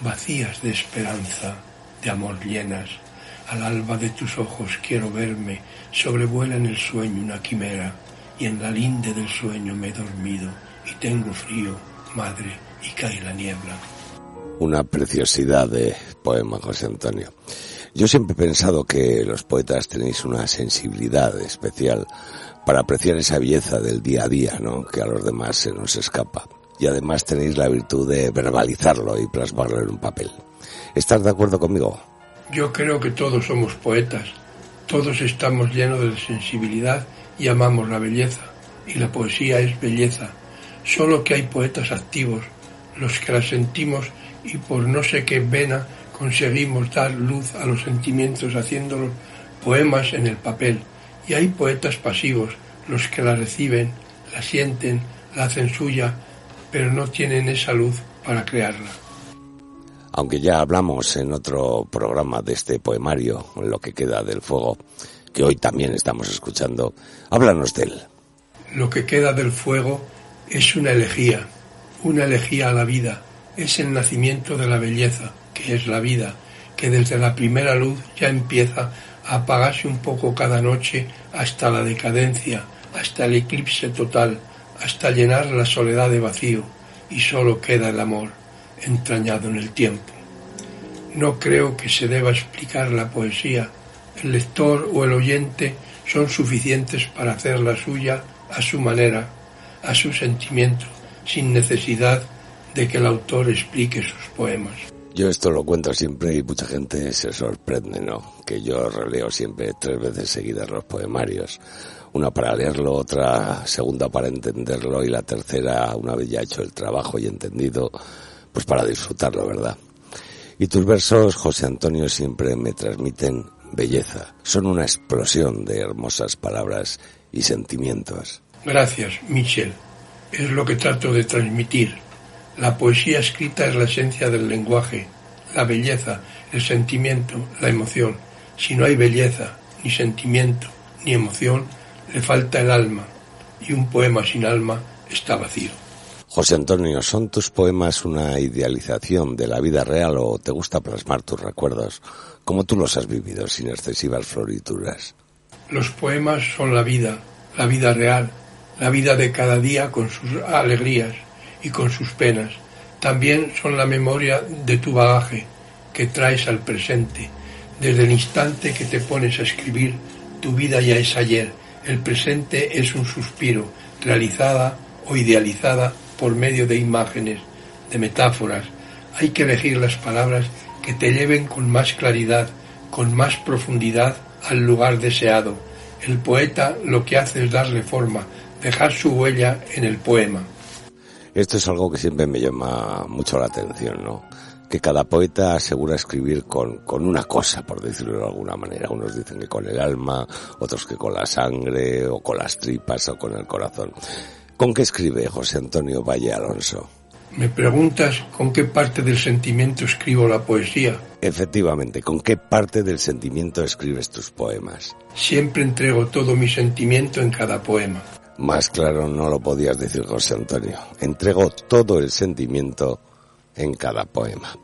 vacías de esperanza, de amor llenas. Al alba de tus ojos quiero verme, sobrevuela en el sueño una quimera, y en la linde del sueño me he dormido, y tengo frío, madre, y cae la niebla. Una preciosidad de poema, José Antonio. Yo siempre he pensado que los poetas tenéis una sensibilidad especial para apreciar esa belleza del día a día, ¿no? Que a los demás se nos escapa. Y además tenéis la virtud de verbalizarlo y plasmarlo en un papel. ¿Estás de acuerdo conmigo? Yo creo que todos somos poetas. Todos estamos llenos de sensibilidad y amamos la belleza. Y la poesía es belleza. Solo que hay poetas activos, los que la sentimos y por no sé qué vena conseguimos dar luz a los sentimientos haciéndolos poemas en el papel. Y hay poetas pasivos, los que la reciben, la sienten, la hacen suya, pero no tienen esa luz para crearla. Aunque ya hablamos en otro programa de este poemario, lo que queda del fuego, que hoy también estamos escuchando, háblanos de él. Lo que queda del fuego es una elegía, una elegía a la vida, es el nacimiento de la belleza, que es la vida, que desde la primera luz ya empieza a apagarse un poco cada noche hasta la decadencia, hasta el eclipse total, hasta llenar la soledad de vacío, y solo queda el amor, entrañado en el tiempo. No creo que se deba explicar la poesía. El lector o el oyente son suficientes para hacer la suya a su manera, a su sentimiento, sin necesidad de que el autor explique sus poemas. Yo esto lo cuento siempre y mucha gente se sorprende, ¿no? Que yo releo siempre tres veces seguidas los poemarios. Una para leerlo, otra segunda para entenderlo y la tercera, una vez ya hecho el trabajo y entendido, pues para disfrutarlo, ¿verdad? Y tus versos, José Antonio, siempre me transmiten belleza. Son una explosión de hermosas palabras y sentimientos. Gracias, Michel. Es lo que trato de transmitir la poesía escrita es la esencia del lenguaje, la belleza, el sentimiento, la emoción. Si no hay belleza, ni sentimiento, ni emoción, le falta el alma, y un poema sin alma está vacío. José Antonio, ¿son tus poemas una idealización de la vida real o te gusta plasmar tus recuerdos como tú los has vivido sin excesivas florituras? Los poemas son la vida, la vida real, la vida de cada día con sus alegrías, y con sus penas. También son la memoria de tu bagaje que traes al presente. Desde el instante que te pones a escribir, tu vida ya es ayer. El presente es un suspiro, realizada o idealizada por medio de imágenes, de metáforas. Hay que elegir las palabras que te lleven con más claridad, con más profundidad al lugar deseado. El poeta lo que hace es darle forma, dejar su huella en el poema. Esto es algo que siempre me llama mucho la atención, ¿no? Que cada poeta asegura escribir con, con una cosa, por decirlo de alguna manera. Unos dicen que con el alma, otros que con la sangre, o con las tripas, o con el corazón. ¿Con qué escribe José Antonio Valle Alonso? Me preguntas con qué parte del sentimiento escribo la poesía. Efectivamente, ¿con qué parte del sentimiento escribes tus poemas? Siempre entrego todo mi sentimiento en cada poema. Más claro no lo podías decir José Antonio. Entrego todo el sentimiento en cada poema.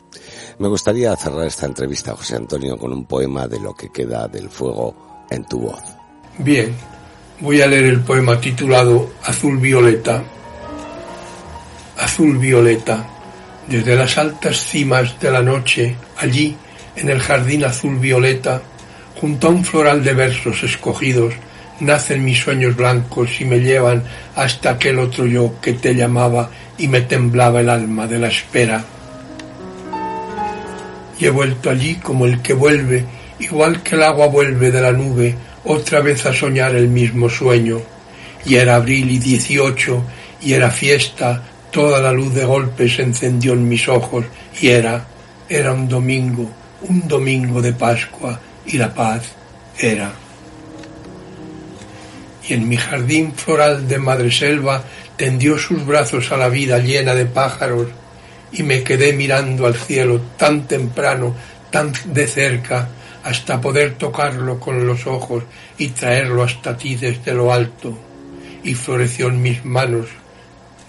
Me gustaría cerrar esta entrevista, José Antonio, con un poema de lo que queda del fuego en tu voz. Bien, voy a leer el poema titulado Azul Violeta. Azul Violeta, desde las altas cimas de la noche, allí, en el jardín azul violeta, junto a un floral de versos escogidos, nacen mis sueños blancos y me llevan hasta aquel otro yo que te llamaba y me temblaba el alma de la espera. Y he vuelto allí como el que vuelve, igual que el agua vuelve de la nube, otra vez a soñar el mismo sueño. Y era abril y dieciocho, y era fiesta, toda la luz de golpe se encendió en mis ojos, y era, era un domingo, un domingo de Pascua, y la paz era y en mi jardín floral de madreselva tendió sus brazos a la vida llena de pájaros y me quedé mirando al cielo tan temprano, tan de cerca, hasta poder tocarlo con los ojos y traerlo hasta ti desde lo alto. Y floreció en mis manos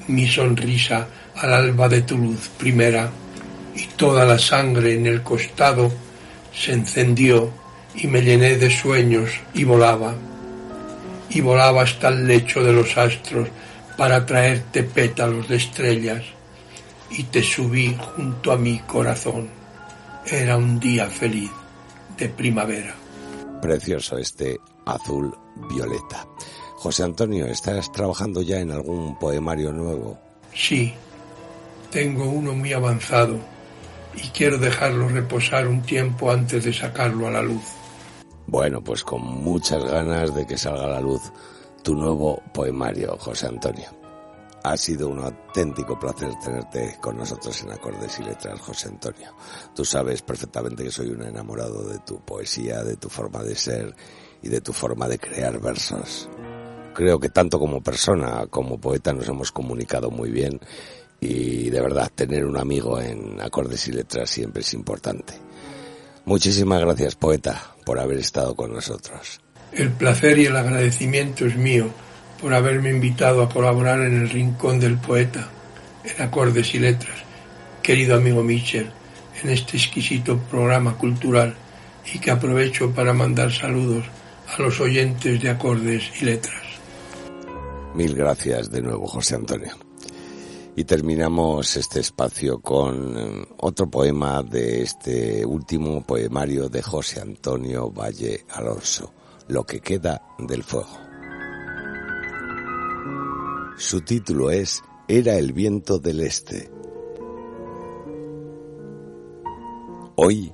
mi sonrisa al alba de tu luz primera, y toda la sangre en el costado se encendió y me llené de sueños y volaba y volaba hasta el lecho de los astros para traerte pétalos de estrellas y te subí junto a mi corazón. Era un día feliz de primavera. Precioso este azul violeta. José Antonio, ¿estás trabajando ya en algún poemario nuevo? Sí, tengo uno muy avanzado y quiero dejarlo reposar un tiempo antes de sacarlo a la luz. Bueno, pues con muchas ganas de que salga a la luz tu nuevo poemario, José Antonio. Ha sido un auténtico placer tenerte con nosotros en Acordes y Letras, José Antonio. Tú sabes perfectamente que soy un enamorado de tu poesía, de tu forma de ser y de tu forma de crear versos. Creo que tanto como persona como poeta nos hemos comunicado muy bien y de verdad tener un amigo en Acordes y Letras siempre es importante. Muchísimas gracias, poeta, por haber estado con nosotros. El placer y el agradecimiento es mío por haberme invitado a colaborar en el Rincón del Poeta, en Acordes y Letras, querido amigo Michel, en este exquisito programa cultural y que aprovecho para mandar saludos a los oyentes de Acordes y Letras. Mil gracias de nuevo, José Antonio. Y terminamos este espacio con eh, otro poema de este último poemario de José Antonio Valle Alonso, Lo que queda del fuego. Su título es Era el viento del este. Hoy,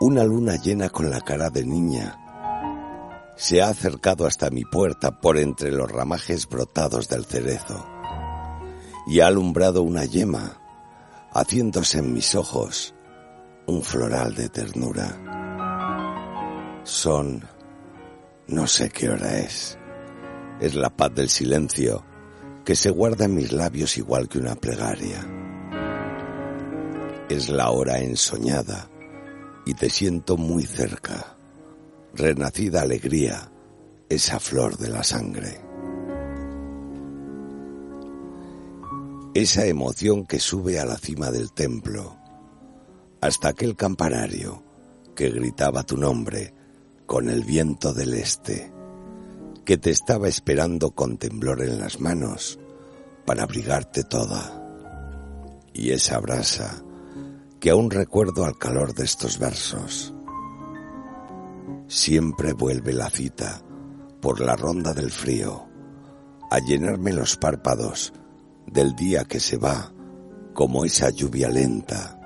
una luna llena con la cara de niña se ha acercado hasta mi puerta por entre los ramajes brotados del cerezo y ha alumbrado una yema, haciéndose en mis ojos un floral de ternura. Son... no sé qué hora es. Es la paz del silencio que se guarda en mis labios igual que una plegaria. Es la hora ensoñada y te siento muy cerca. Renacida alegría, esa flor de la sangre. Esa emoción que sube a la cima del templo, hasta aquel campanario que gritaba tu nombre con el viento del este, que te estaba esperando con temblor en las manos para abrigarte toda, y esa brasa que aún recuerdo al calor de estos versos. Siempre vuelve la cita por la ronda del frío a llenarme los párpados del día que se va, como esa lluvia lenta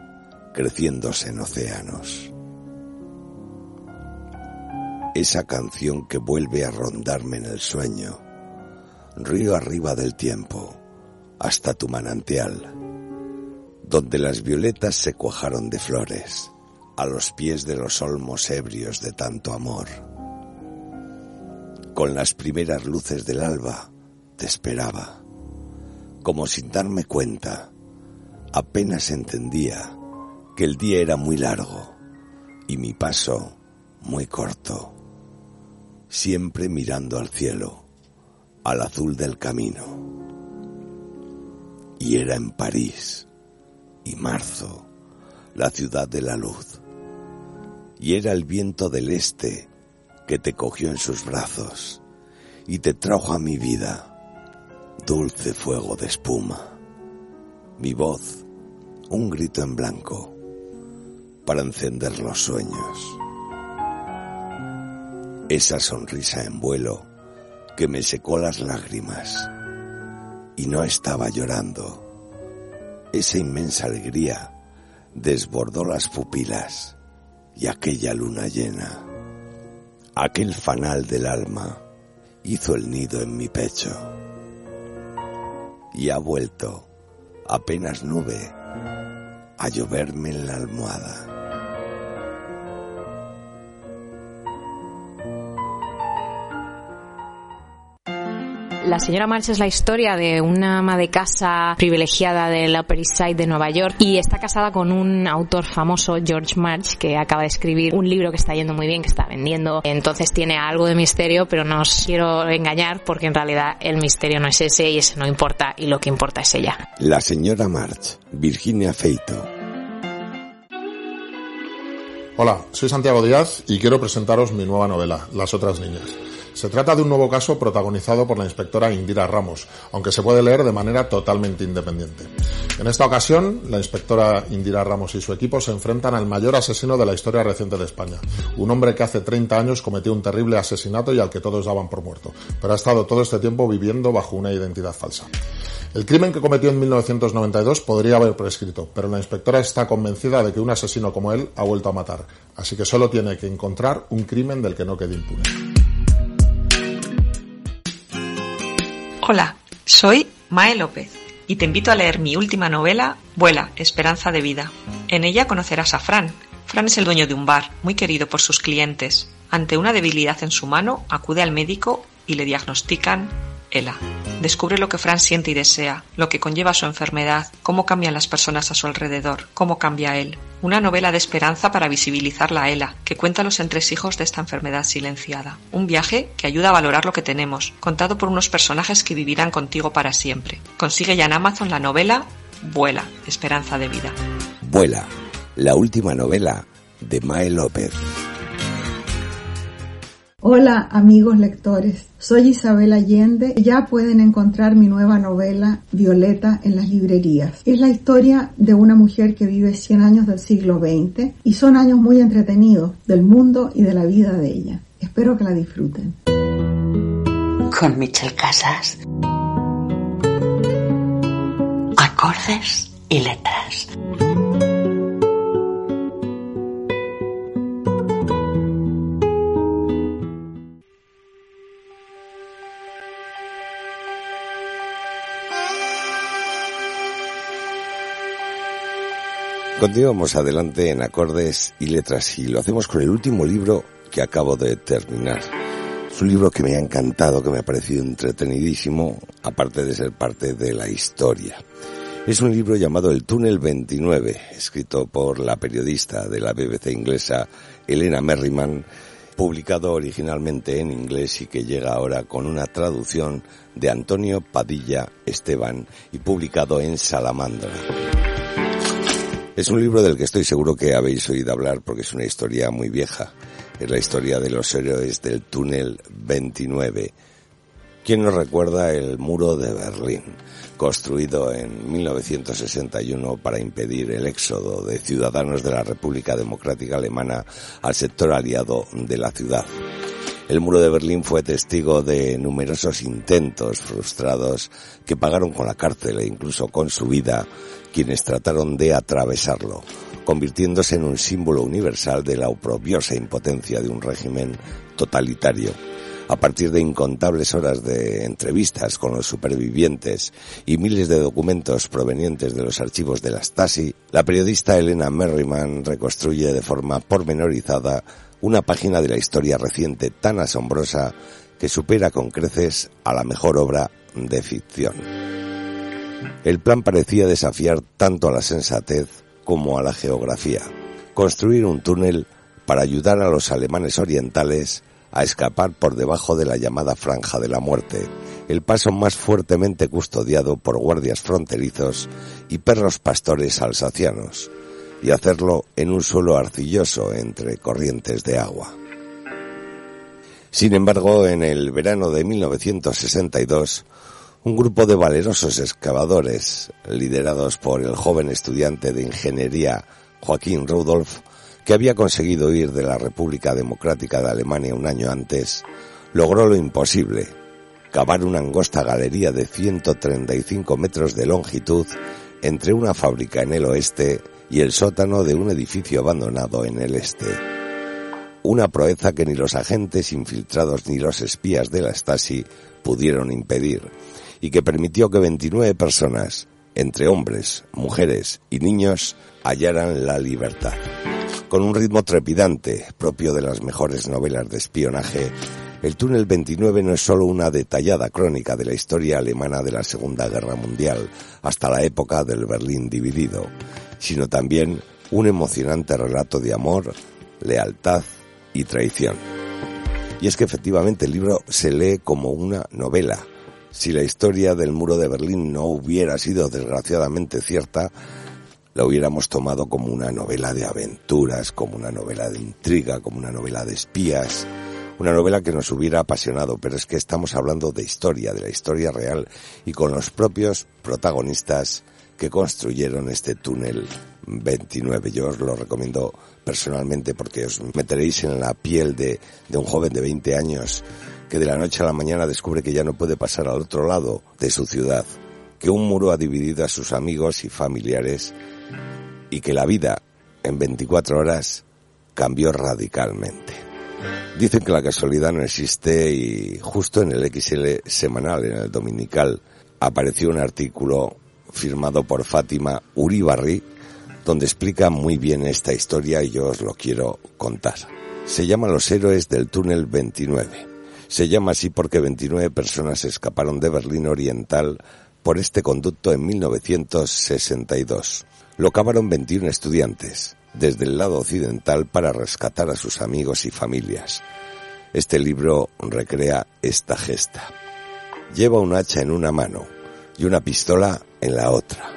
creciéndose en océanos. Esa canción que vuelve a rondarme en el sueño, río arriba del tiempo, hasta tu manantial, donde las violetas se cuajaron de flores, a los pies de los olmos ebrios de tanto amor. Con las primeras luces del alba te esperaba como sin darme cuenta, apenas entendía que el día era muy largo y mi paso muy corto, siempre mirando al cielo, al azul del camino. Y era en París, y marzo, la ciudad de la luz. Y era el viento del este que te cogió en sus brazos y te trajo a mi vida dulce fuego de espuma, mi voz, un grito en blanco para encender los sueños. Esa sonrisa en vuelo que me secó las lágrimas y no estaba llorando. Esa inmensa alegría desbordó las pupilas y aquella luna llena, aquel fanal del alma hizo el nido en mi pecho y ha vuelto, apenas nube, a lloverme en la almohada. La señora March es la historia de una ama de casa privilegiada del Upper East Side de Nueva York y está casada con un autor famoso, George March, que acaba de escribir un libro que está yendo muy bien, que está vendiendo. Entonces tiene algo de misterio, pero no os quiero engañar porque en realidad el misterio no es ese y ese no importa y lo que importa es ella. La señora March, Virginia Feito. Hola, soy Santiago Díaz y quiero presentaros mi nueva novela, Las otras niñas. Se trata de un nuevo caso protagonizado por la inspectora Indira Ramos, aunque se puede leer de manera totalmente independiente. En esta ocasión, la inspectora Indira Ramos y su equipo se enfrentan al mayor asesino de la historia reciente de España, un hombre que hace 30 años cometió un terrible asesinato y al que todos daban por muerto, pero ha estado todo este tiempo viviendo bajo una identidad falsa. El crimen que cometió en 1992 podría haber prescrito, pero la inspectora está convencida de que un asesino como él ha vuelto a matar, así que solo tiene que encontrar un crimen del que no quede impune. Hola, soy Mae López y te invito a leer mi última novela, Vuela, Esperanza de Vida. En ella conocerás a Fran. Fran es el dueño de un bar, muy querido por sus clientes. Ante una debilidad en su mano, acude al médico y le diagnostican ELA. Descubre lo que Fran siente y desea, lo que conlleva su enfermedad, cómo cambian las personas a su alrededor, cómo cambia él. Una novela de esperanza para visibilizar la ELA, que cuenta los entresijos de esta enfermedad silenciada. Un viaje que ayuda a valorar lo que tenemos, contado por unos personajes que vivirán contigo para siempre. Consigue ya en Amazon la novela Vuela, Esperanza de Vida. Vuela, la última novela de Mae López. Hola amigos lectores, soy Isabel Allende. Ya pueden encontrar mi nueva novela Violeta en las librerías. Es la historia de una mujer que vive 100 años del siglo XX y son años muy entretenidos del mundo y de la vida de ella. Espero que la disfruten. Con Michel Casas. Acordes y letras. Continuamos adelante en acordes y letras y lo hacemos con el último libro que acabo de terminar. Es un libro que me ha encantado, que me ha parecido entretenidísimo, aparte de ser parte de la historia. Es un libro llamado El túnel 29, escrito por la periodista de la BBC inglesa Elena Merriman, publicado originalmente en inglés y que llega ahora con una traducción de Antonio Padilla Esteban y publicado en Salamandra. Es un libro del que estoy seguro que habéis oído hablar porque es una historia muy vieja. Es la historia de los héroes del túnel 29. ¿Quién nos recuerda el muro de Berlín, construido en 1961 para impedir el éxodo de ciudadanos de la República Democrática Alemana al sector aliado de la ciudad? El muro de Berlín fue testigo de numerosos intentos frustrados que pagaron con la cárcel e incluso con su vida quienes trataron de atravesarlo, convirtiéndose en un símbolo universal de la oprobiosa impotencia de un régimen totalitario. A partir de incontables horas de entrevistas con los supervivientes y miles de documentos provenientes de los archivos de la Stasi, la periodista Elena Merriman reconstruye de forma pormenorizada una página de la historia reciente tan asombrosa que supera con creces a la mejor obra de ficción. El plan parecía desafiar tanto a la sensatez como a la geografía. Construir un túnel para ayudar a los alemanes orientales a escapar por debajo de la llamada Franja de la Muerte, el paso más fuertemente custodiado por guardias fronterizos y perros pastores alsacianos, y hacerlo en un suelo arcilloso entre corrientes de agua. Sin embargo, en el verano de 1962, un grupo de valerosos excavadores, liderados por el joven estudiante de ingeniería Joaquín Rudolf, que había conseguido huir de la República Democrática de Alemania un año antes, logró lo imposible, cavar una angosta galería de 135 metros de longitud entre una fábrica en el oeste y el sótano de un edificio abandonado en el este. Una proeza que ni los agentes infiltrados ni los espías de la Stasi pudieron impedir y que permitió que 29 personas, entre hombres, mujeres y niños, hallaran la libertad. Con un ritmo trepidante, propio de las mejores novelas de espionaje, el túnel 29 no es solo una detallada crónica de la historia alemana de la Segunda Guerra Mundial hasta la época del Berlín dividido, sino también un emocionante relato de amor, lealtad y traición. Y es que efectivamente el libro se lee como una novela. Si la historia del muro de Berlín no hubiera sido desgraciadamente cierta, la hubiéramos tomado como una novela de aventuras, como una novela de intriga, como una novela de espías, una novela que nos hubiera apasionado, pero es que estamos hablando de historia, de la historia real y con los propios protagonistas que construyeron este túnel 29. Yo os lo recomiendo personalmente porque os meteréis en la piel de, de un joven de 20 años que de la noche a la mañana descubre que ya no puede pasar al otro lado de su ciudad, que un muro ha dividido a sus amigos y familiares y que la vida en 24 horas cambió radicalmente. Dicen que la casualidad no existe y justo en el XL semanal, en el dominical, apareció un artículo firmado por Fátima Uribarri, donde explica muy bien esta historia y yo os lo quiero contar. Se llama Los héroes del túnel 29. Se llama así porque 29 personas escaparon de Berlín Oriental por este conducto en 1962. Lo cavaron 21 estudiantes desde el lado occidental para rescatar a sus amigos y familias. Este libro recrea esta gesta. Lleva un hacha en una mano y una pistola en la otra.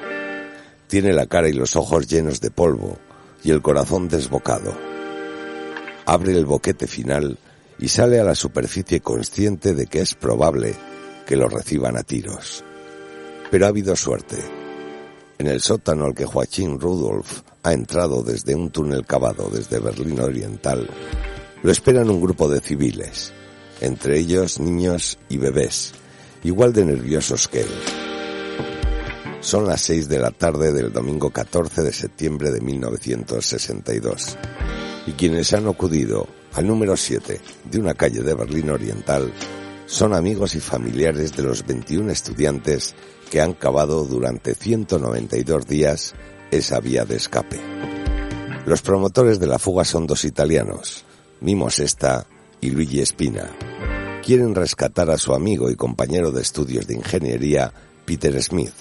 Tiene la cara y los ojos llenos de polvo y el corazón desbocado. Abre el boquete final y sale a la superficie consciente de que es probable que lo reciban a tiros. Pero ha habido suerte. En el sótano al que Joachim Rudolf ha entrado desde un túnel cavado desde Berlín Oriental, lo esperan un grupo de civiles, entre ellos niños y bebés, igual de nerviosos que él. Son las seis de la tarde del domingo 14 de septiembre de 1962 y quienes han acudido al número 7 de una calle de Berlín Oriental son amigos y familiares de los 21 estudiantes que han cavado durante 192 días esa vía de escape. Los promotores de la fuga son dos italianos, Mimo Sesta y Luigi Espina. Quieren rescatar a su amigo y compañero de estudios de ingeniería, Peter Smith,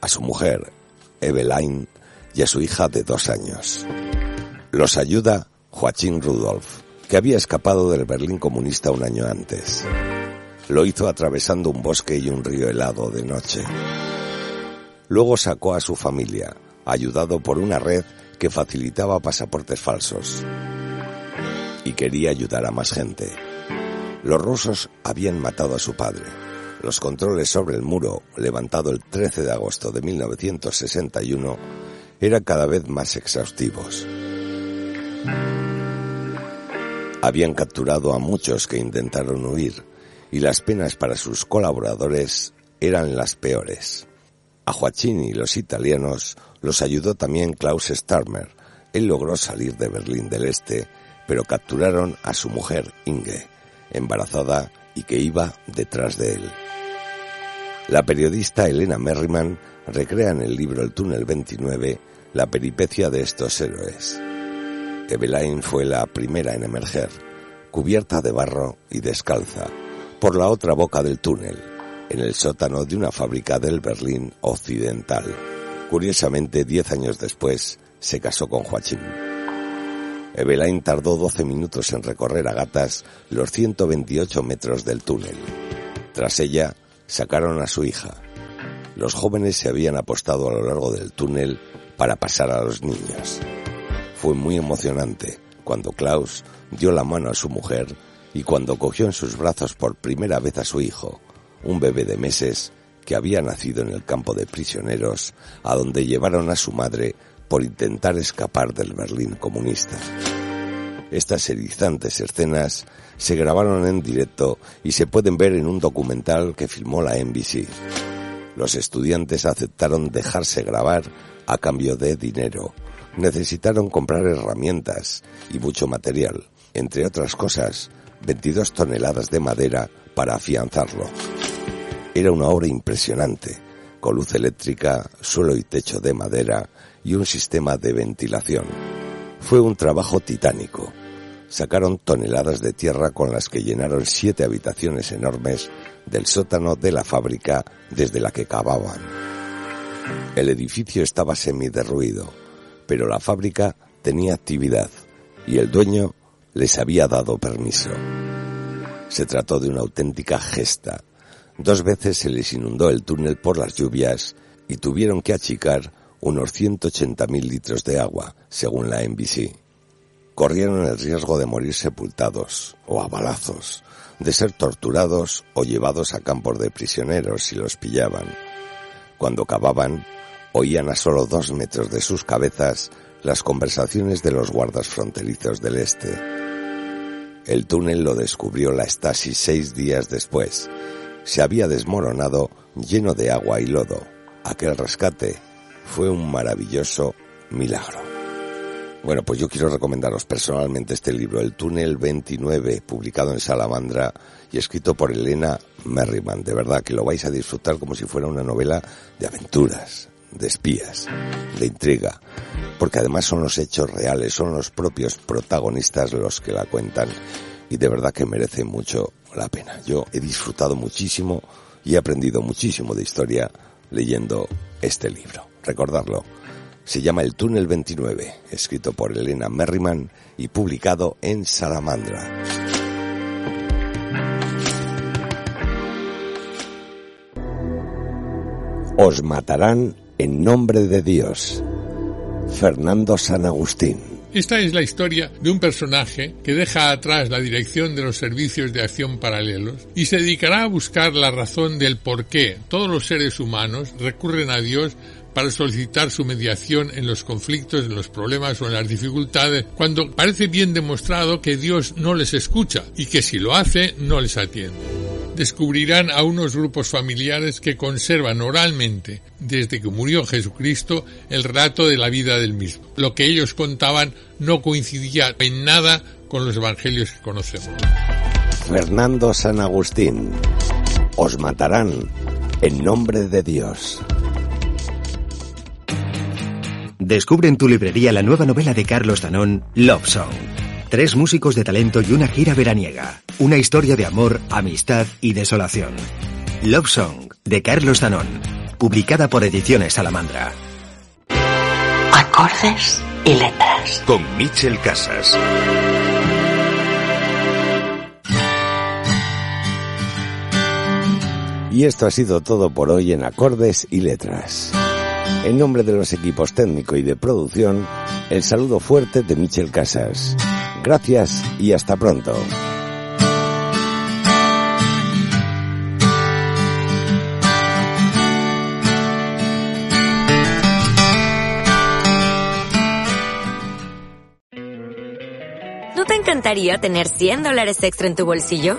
a su mujer, Eveline, y a su hija de dos años. Los ayuda Joachim Rudolf, que había escapado del Berlín comunista un año antes. Lo hizo atravesando un bosque y un río helado de noche. Luego sacó a su familia, ayudado por una red que facilitaba pasaportes falsos. Y quería ayudar a más gente. Los rusos habían matado a su padre. Los controles sobre el muro, levantado el 13 de agosto de 1961, eran cada vez más exhaustivos. Habían capturado a muchos que intentaron huir y las penas para sus colaboradores eran las peores. A Joachim y los italianos los ayudó también Klaus Starmer. Él logró salir de Berlín del Este, pero capturaron a su mujer Inge, embarazada y que iba detrás de él. La periodista Elena Merriman recrea en el libro El túnel 29 la peripecia de estos héroes. Eveline fue la primera en emerger, cubierta de barro y descalza, por la otra boca del túnel, en el sótano de una fábrica del Berlín Occidental. Curiosamente, diez años después, se casó con Joachim. Eveline tardó 12 minutos en recorrer a gatas los 128 metros del túnel. Tras ella, sacaron a su hija. Los jóvenes se habían apostado a lo largo del túnel para pasar a los niños. Fue muy emocionante cuando Klaus dio la mano a su mujer y cuando cogió en sus brazos por primera vez a su hijo, un bebé de meses que había nacido en el campo de prisioneros, a donde llevaron a su madre por intentar escapar del Berlín comunista. Estas erizantes escenas se grabaron en directo y se pueden ver en un documental que filmó la NBC. Los estudiantes aceptaron dejarse grabar a cambio de dinero. Necesitaron comprar herramientas y mucho material, entre otras cosas, 22 toneladas de madera para afianzarlo. Era una obra impresionante, con luz eléctrica, suelo y techo de madera y un sistema de ventilación. Fue un trabajo titánico. Sacaron toneladas de tierra con las que llenaron siete habitaciones enormes del sótano de la fábrica desde la que cavaban. El edificio estaba semiderruido, pero la fábrica tenía actividad y el dueño les había dado permiso. Se trató de una auténtica gesta. Dos veces se les inundó el túnel por las lluvias y tuvieron que achicar unos 180.000 litros de agua, según la NBC. Corrieron el riesgo de morir sepultados o a balazos, de ser torturados o llevados a campos de prisioneros si los pillaban. Cuando cavaban, oían a solo dos metros de sus cabezas las conversaciones de los guardas fronterizos del este. El túnel lo descubrió la Stasi seis días después. Se había desmoronado lleno de agua y lodo. Aquel rescate fue un maravilloso milagro. Bueno, pues yo quiero recomendaros personalmente este libro, El túnel 29, publicado en Salamandra y escrito por Elena Merriman. De verdad que lo vais a disfrutar como si fuera una novela de aventuras, de espías, de intriga, porque además son los hechos reales, son los propios protagonistas los que la cuentan y de verdad que merece mucho la pena. Yo he disfrutado muchísimo y he aprendido muchísimo de historia leyendo este libro. Recordarlo. Se llama El túnel 29, escrito por Elena Merriman y publicado en Salamandra. Os matarán en nombre de Dios. Fernando San Agustín. Esta es la historia de un personaje que deja atrás la dirección de los servicios de acción paralelos y se dedicará a buscar la razón del por qué todos los seres humanos recurren a Dios para solicitar su mediación en los conflictos, en los problemas o en las dificultades, cuando parece bien demostrado que Dios no les escucha y que si lo hace no les atiende. Descubrirán a unos grupos familiares que conservan oralmente, desde que murió Jesucristo, el relato de la vida del mismo. Lo que ellos contaban no coincidía en nada con los evangelios que conocemos. Fernando San Agustín. Os matarán en nombre de Dios. Descubre en tu librería la nueva novela de Carlos Danón, Love Song. Tres músicos de talento y una gira veraniega. Una historia de amor, amistad y desolación. Love Song, de Carlos Danón. Publicada por Ediciones Salamandra. Acordes y letras. Con Mitchell Casas. Y esto ha sido todo por hoy en Acordes y Letras. En nombre de los equipos técnico y de producción, el saludo fuerte de Michel Casas. Gracias y hasta pronto. ¿No te encantaría tener 100 dólares extra en tu bolsillo?